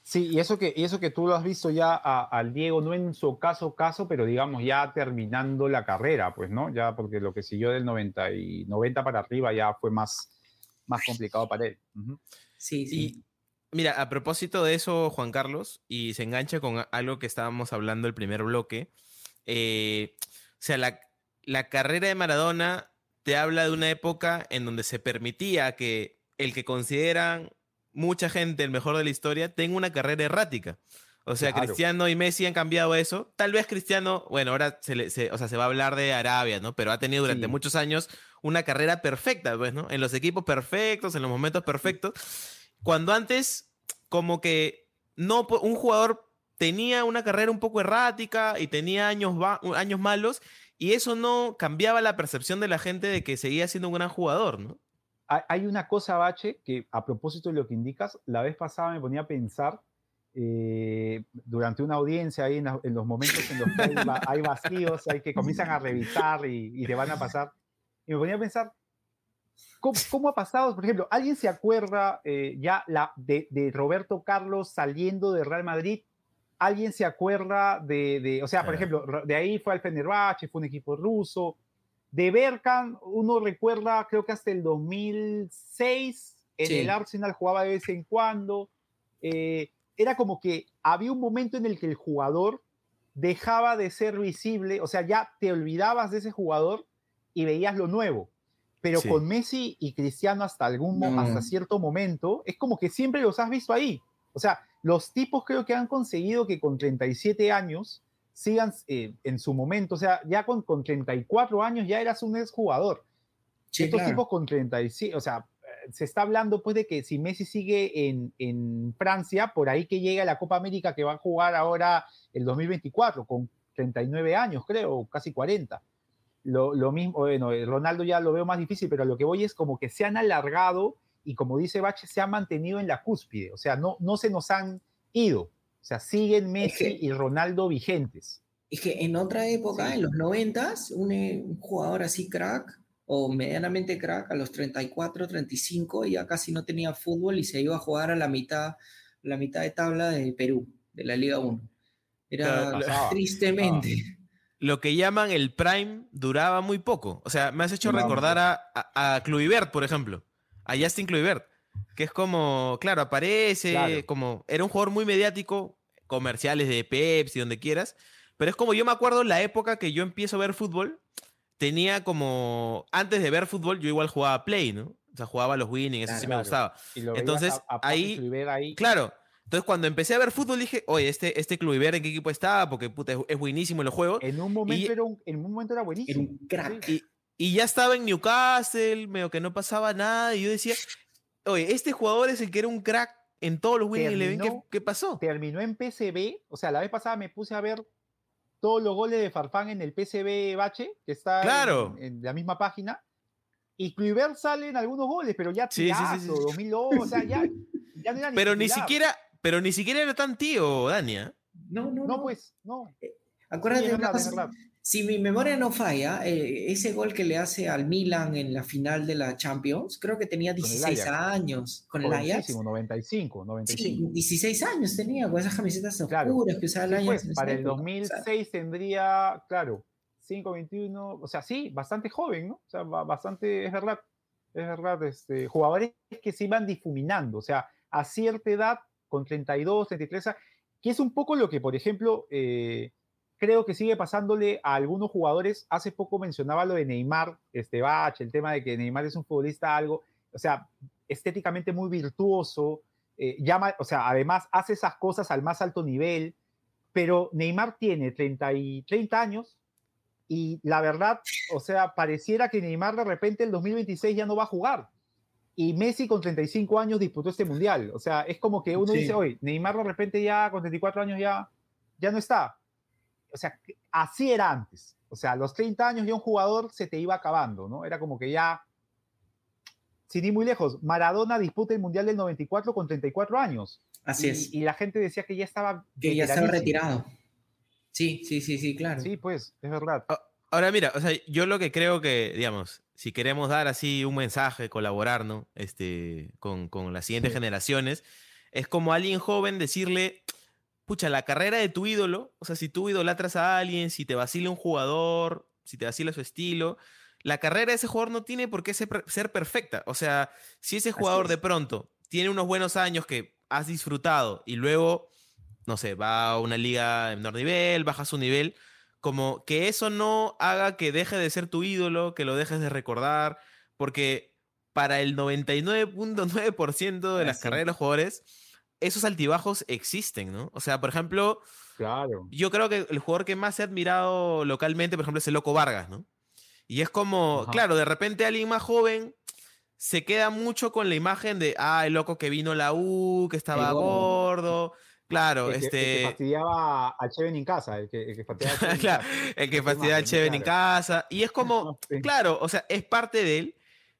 Sí, y eso que, y eso que tú lo has visto ya a- al Diego, no en su caso, caso, pero digamos ya terminando la carrera, pues, ¿no? Ya porque lo que siguió del 90, y 90 para arriba ya fue más, más complicado para él.
Sí, sí.
Y mira, a propósito de eso, Juan Carlos, y se engancha con algo que estábamos hablando el primer bloque, eh, o sea, la, la carrera de Maradona te habla de una época en donde se permitía que el que consideran mucha gente el mejor de la historia tenga una carrera errática. O sea,
Claro.
Cristiano y Messi han cambiado eso. Tal vez Cristiano, bueno, ahora se, le- se- o sea, se va a hablar de Arabia, ¿no? Pero ha tenido durante
Sí.
muchos años una carrera perfecta, pues, ¿no? En los equipos perfectos, en los momentos perfectos. Cuando antes, como que no, un jugador tenía una carrera un poco errática y tenía años, años malos, y eso no cambiaba la percepción de la gente de que seguía siendo un gran jugador, ¿no?
hay, una cosa, Bache, que a propósito de lo que indicas, la vez pasada me ponía a pensar eh, durante una audiencia, ahí en, la- en los momentos en los que hay, hay vacíos, hay que comienzan a revisar y, y te van a pasar. Y me ponía a pensar, ¿cómo, cómo ha pasado? Por ejemplo, ¿alguien se acuerda eh, ya la, de, de Roberto Carlos saliendo de Real Madrid? ¿Alguien se acuerda de, de- o sea, por ejemplo, de ahí fue al Fenerbahce, fue un equipo ruso. De Berkan, uno recuerda, creo que hasta el 2006, en
Sí.
el Arsenal jugaba de vez en cuando. Eh, era como que había un momento en el que el jugador dejaba de ser visible, o sea, ya te olvidabas de ese jugador y veías lo nuevo. Pero
Sí.
con Messi y Cristiano hasta algún
No.
hasta cierto momento, es como que siempre los has visto ahí. O sea, los tipos creo que han conseguido que con 37 años sigan eh, en su momento, o sea, ya con, con 34 años ya eras un exjugador.
Sí,
Estos
claro.
tipos con 37, o sea, eh, se está hablando pues de que si Messi sigue en, en Francia, por ahí que llega la Copa América que va a jugar ahora el 2024, con 39 años, creo, casi 40. Lo, lo mismo, bueno, eh, Ronaldo ya lo veo más difícil, pero lo que voy es como que se han alargado y como dice Bache, se han mantenido en la cúspide, o sea, no, no se nos han ido, o sea, siguen Messi
que-
y Ronaldo vigentes.
Es que en otra época,
Sí.
en los noventas, un, eh, un jugador así crack o medianamente crack a los 34, 35 ya casi no tenía fútbol y se iba a jugar a la mitad, la mitad de tabla de Perú, de la Liga 1. Era
pasaba,
tristemente.
Lo que llaman el prime duraba muy poco. O sea, me has hecho recordar a, a, a Kluivert, por ejemplo. A Justin Kluivert. Que es como, claro, aparece,
Claro.
como, era un jugador muy mediático, comerciales de Pepsi, donde quieras. Pero es como, yo me acuerdo la época que yo empiezo a ver fútbol, tenía como, antes de ver fútbol, yo igual jugaba Play, ¿no? O sea, jugaba los winning, eso sí me
Claro.
gustaba.
Y lo veías
Entonces,
a- a
ahí- Claro. Entonces, cuando empecé a ver fútbol, dije, oye, este, este Kluivert, ¿en qué equipo estaba? Porque puta, es, es buenísimo en los juegos.
En un momento,
Y-
era, un, en un momento era
Era
buenísimo.
un crack.
Y, y ya estaba en Newcastle, medio que no pasaba nada. Y yo decía, oye, este jugador es el que era un crack en todos los Winning Eleven. ¿Qué, qué pasó?
Terminó en PCB, o sea, la vez pasada me puse a ver todos los goles de Farfán en el PCB Bache, que está en-
Claro.
en, la misma página. Y Kluivert sale en algunos goles, pero ya
Sí, sí, sí, sí,
tirazo,
sí.
2002, o sea, ya, ya no era
Pero ni siquiera, pero ni siquiera era tan tío, Dania.
No, no,
No,
no.
pues, no.
Acuérdate
Sí,
de una
verdad, es
cosa,
verdad.
Si mi memoria no falla, eh, ese gol que le hace al Milan en la final de la Champions, creo que tenía
el
16
Ajax.
años con el Ajax.
Jovencísimo, 95, 95.
Sí, 16 años tenía, con esas camisetas
Claro.
oscuras que usaba el
Sí,
Ajax.
pues, para el
época. O
2006
sea,
tendría, claro, 5, 21, o sea, sí, bastante joven, ¿no? O sea, ba- bastante, es verdad, es verdad, este, jugadores que se iban difuminando, o sea, a cierta edad, con 32, 33, a- que es un poco lo que, por ejemplo, eh, creo que sigue pasándole a algunos jugadores. Hace poco mencionaba lo de Neymar, este Bach, el tema de que Neymar es un futbolista algo, o sea, estéticamente muy virtuoso, eh, llama, o sea, además hace esas cosas al más alto nivel, pero Neymar tiene 30, y, 30 años y la verdad, o sea, pareciera que Neymar de repente el 2026 ya no va a jugar. Y Messi con 35 años disputó este mundial. O sea, es como que uno
Sí.
dice, oye, Neymar de repente ya con 34 años ya, ya no está. O sea, así era antes. O sea, a los 30 años ya un jugador se te iba acabando, ¿no? Era como que ya, sin ir muy lejos, Maradona disputa el Mundial del 94 con 34 años.
Así
y,
es.
y la gente decía que ya estaba...
que ya estaba retirado. Sí, sí, sí, sí, claro.
Sí, pues, es verdad.
Ahora mira, o sea, yo lo que creo que, digamos, si queremos dar así un mensaje, colaborar, ¿no? Este, con, con las siguientes
Sí.
generaciones, es como a alguien joven decirle, pucha, la carrera de tu ídolo, o sea, si tú idolatras a alguien, si te vacila un jugador, si te vacila su estilo, la carrera de ese jugador no tiene por qué ser, per- ser perfecta. O sea, si ese jugador de pronto tiene unos buenos años que has disfrutado y luego, no sé, va a una liga de menor nivel, baja su nivel, como que eso no haga que deje de ser tu ídolo, que lo dejes de recordar, porque para el 99.9% de las carreras de los jugadores, esos altibajos existen, ¿no? O sea, por ejemplo,
Claro.
yo creo que el jugador que más he admirado localmente, por ejemplo, es el Loco Vargas, ¿no? Y es como,
Ajá.
claro, de repente alguien más joven se queda mucho con la imagen de, ah, el loco que vino a la U, que estaba
gordo.
gordo. Claro,
el, que, el que
este.
fastidiaba a Cheven en casa, el que, el que fastidiaba a Cheven en
Claro, el que
Esa
fastidia al
imagen,
Cheven en casa. Y es como,
Sí.
claro, o sea, es parte de él,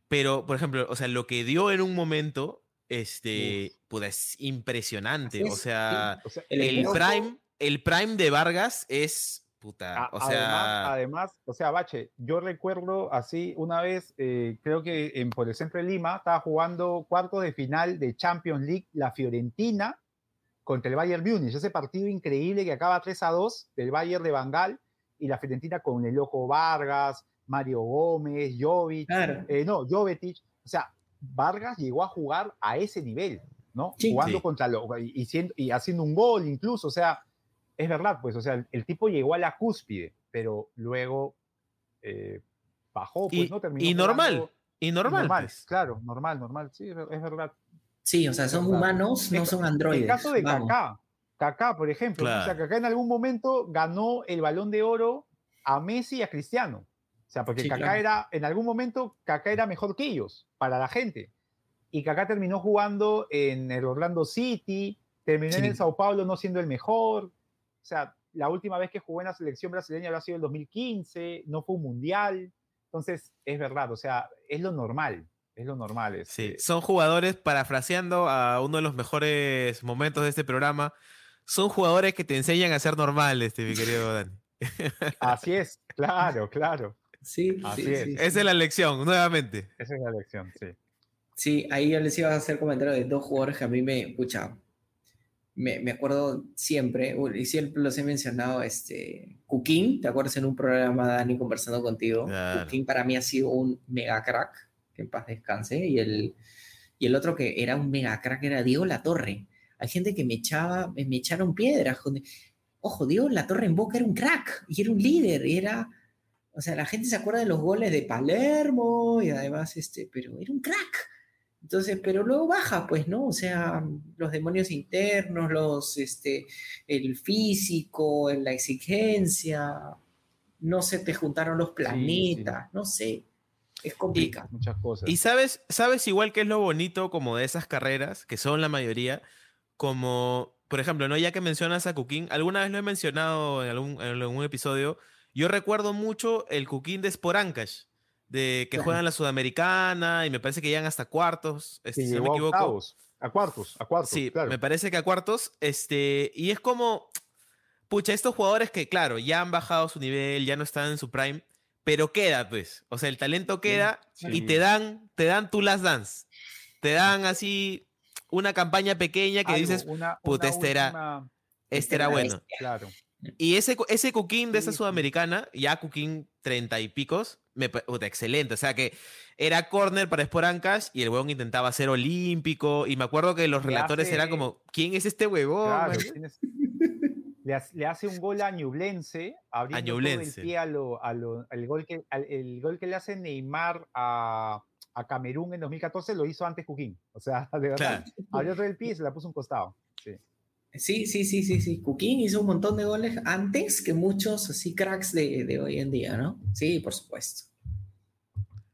Pero, por ejemplo, o sea, lo que dio en un momento, este, puta, es impresionante. O sea,
O sea,
El
prime, el prime de Vargas es puta.
A-
O
además,
sea,
además, o sea, Bache, yo recuerdo así una vez, eh, creo que en, por el centro de Lima, estaba jugando cuartos de final de Champions League, la Fiorentina contra el Bayern Múnich, ese partido increíble que acaba 3 a 2 del Bayern de Bangal y la Fiorentina con el Ojo Vargas, Mario Gómez, Jovic,
Claro.
eh, no, Jovetic, o sea, Vargas llegó a jugar a ese nivel, ¿no?
Sí.
Jugando
Sí.
contra los, y, y siendo- y haciendo un gol incluso, o sea, es verdad, pues, o sea, el, el tipo llegó a la cúspide, pero luego eh, bajó, pues,
Y-
¿no? Terminó
y normal,
jugando-
y
y
normal. pues.
claro, normal, normal, sí, es ver- es verdad.
Sí, o sea, son humanos, no son androides.
El caso de
vamos.
Kaká, Kaká, por ejemplo, o sea,
Claro.
Kaká en algún momento ganó el Balón de Oro a Messi y a Cristiano. O sea, porque
Sí,
Kaká
claro.
era, en algún momento, Kaká era mejor que ellos, para la gente. Y Kaká terminó jugando en el Orlando City, terminó en
Sí.
el Sao Paulo no siendo el mejor. O sea, la última vez que jugó en la selección brasileña habrá sido el 2015, no fue un mundial. Entonces, es verdad, o sea, es lo normal, es lo normal.
Sí,
este,
son jugadores, parafraseando a uno de los mejores momentos de este programa, son jugadores que te enseñan a ser normal, este, mi querido Dani.
Así es, claro, claro.
Sí,
Así
sí,
es.
sí,
Esa
sí.
es la lección, nuevamente.
Esa es la lección, sí.
Sí, ahí yo les iba a hacer comentario de dos jugadores que a mí me, pucha, me, me acuerdo siempre, y siempre los he mencionado, este, Cuquín, ¿te acuerdas en un programa, Dani, conversando contigo?
Claro.
Cuquín para mí ha sido un mega crack, que en paz descanse, y el, y el otro que era un mega crack era Diego Latorre. Hay gente que me echaba, me, me echaron piedras. con- Ojo, Diego Latorre en Boca era un crack, y era un líder, y era... O sea, la gente se acuerda de los goles de Palermo y además, este, pero era un crack. Entonces, pero luego baja, pues, ¿no? O sea, los demonios internos, los, este, el físico, la exigencia, no se te juntaron los planetas, no sé, es complicado.
Muchas cosas.
Y sabes, sabes igual que es lo bonito como de esas carreras, que son la mayoría, como, por ejemplo, ¿no? Ya que mencionas a Cuquín, alguna vez lo he mencionado en algún, en algún episodio, yo recuerdo mucho el Cuquín de Sporancash, de que juegan la Sudamericana y me parece que llegan hasta cuartos, este, si no me equivoco.
octavos, a cuartos, a cuartos,
Sí,
claro.
me parece que a cuartos, este, y es como, pucha, estos jugadores que, claro, ya han bajado su nivel, ya no están en su prime, pero queda, pues, o sea, el talento queda y te dan, te dan tu last dance, te dan así una campaña pequeña que
Algo,
dices,
una,
puta, este era- este era bueno.
Claro.
Y ese, ese Cuquín de esa
Sí,
sudamericana, ya Cuquín treinta y picos, me, puta, excelente. O sea que era corner para Sporancas y el huevón intentaba ser olímpico. Y me acuerdo que los relatores eran
hace-
como, ¿quién es este huevón?
Claro,
man?"
tienes- le, hace, le hace un gol a Ñublense, abriendo el pie a lo, a lo- al gol que, al- el gol que le hace Neymar a, a Camerún en 2014 lo hizo antes Cuquín. O sea, de verdad,
Claro.
abrió todo el pie y se la puso un costado. Sí.
Sí, sí, sí, sí, sí. Cuquín hizo un montón de goles antes que muchos así cracks de, de hoy en día, ¿no? Sí, por supuesto.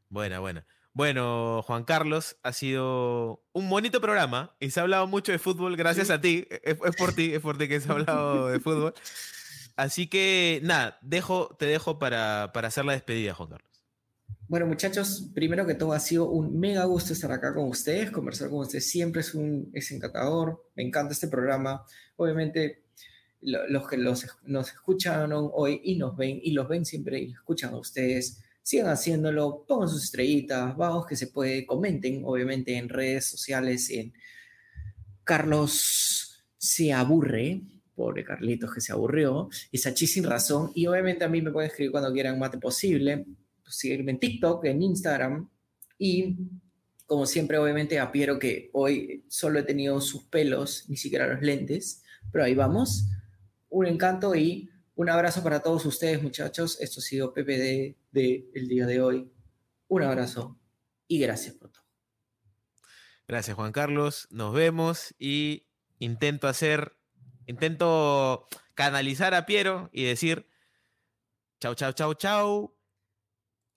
Buena, buena. Bueno, Juan Carlos, ha sido un bonito programa y se ha hablado mucho de fútbol gracias a ti. Es, es por ti, es por ti que se ha hablado de fútbol. Así que nada, dejo, te dejo para, para hacer la despedida, Juan Carlos.
Bueno, muchachos, primero que todo ha sido un mega gusto estar acá con ustedes, conversar con ustedes siempre es un es encantador, me encanta este programa. Obviamente lo- los que los, nos escuchan hoy y nos ven y los ven siempre y escuchan a ustedes, sigan haciéndolo, pongan sus estrellitas, vamos que se puede, comenten obviamente en redes sociales Carlos se aburre, pobre Carlitos que se aburrió, y Sachi sin razón, y obviamente a mí me pueden escribir cuando quieran mate posible, seguirme en TikTok, en Instagram, y como siempre obviamente a Piero que hoy solo he tenido sus pelos, ni siquiera los lentes, pero ahí vamos, un encanto y un abrazo para todos ustedes muchachos, esto ha sido PPD del día de hoy, un abrazo y gracias por todo.
Gracias, Juan Carlos. Nos vemos y intento hacer, intento canalizar a Piero y decir chau, chau, chau,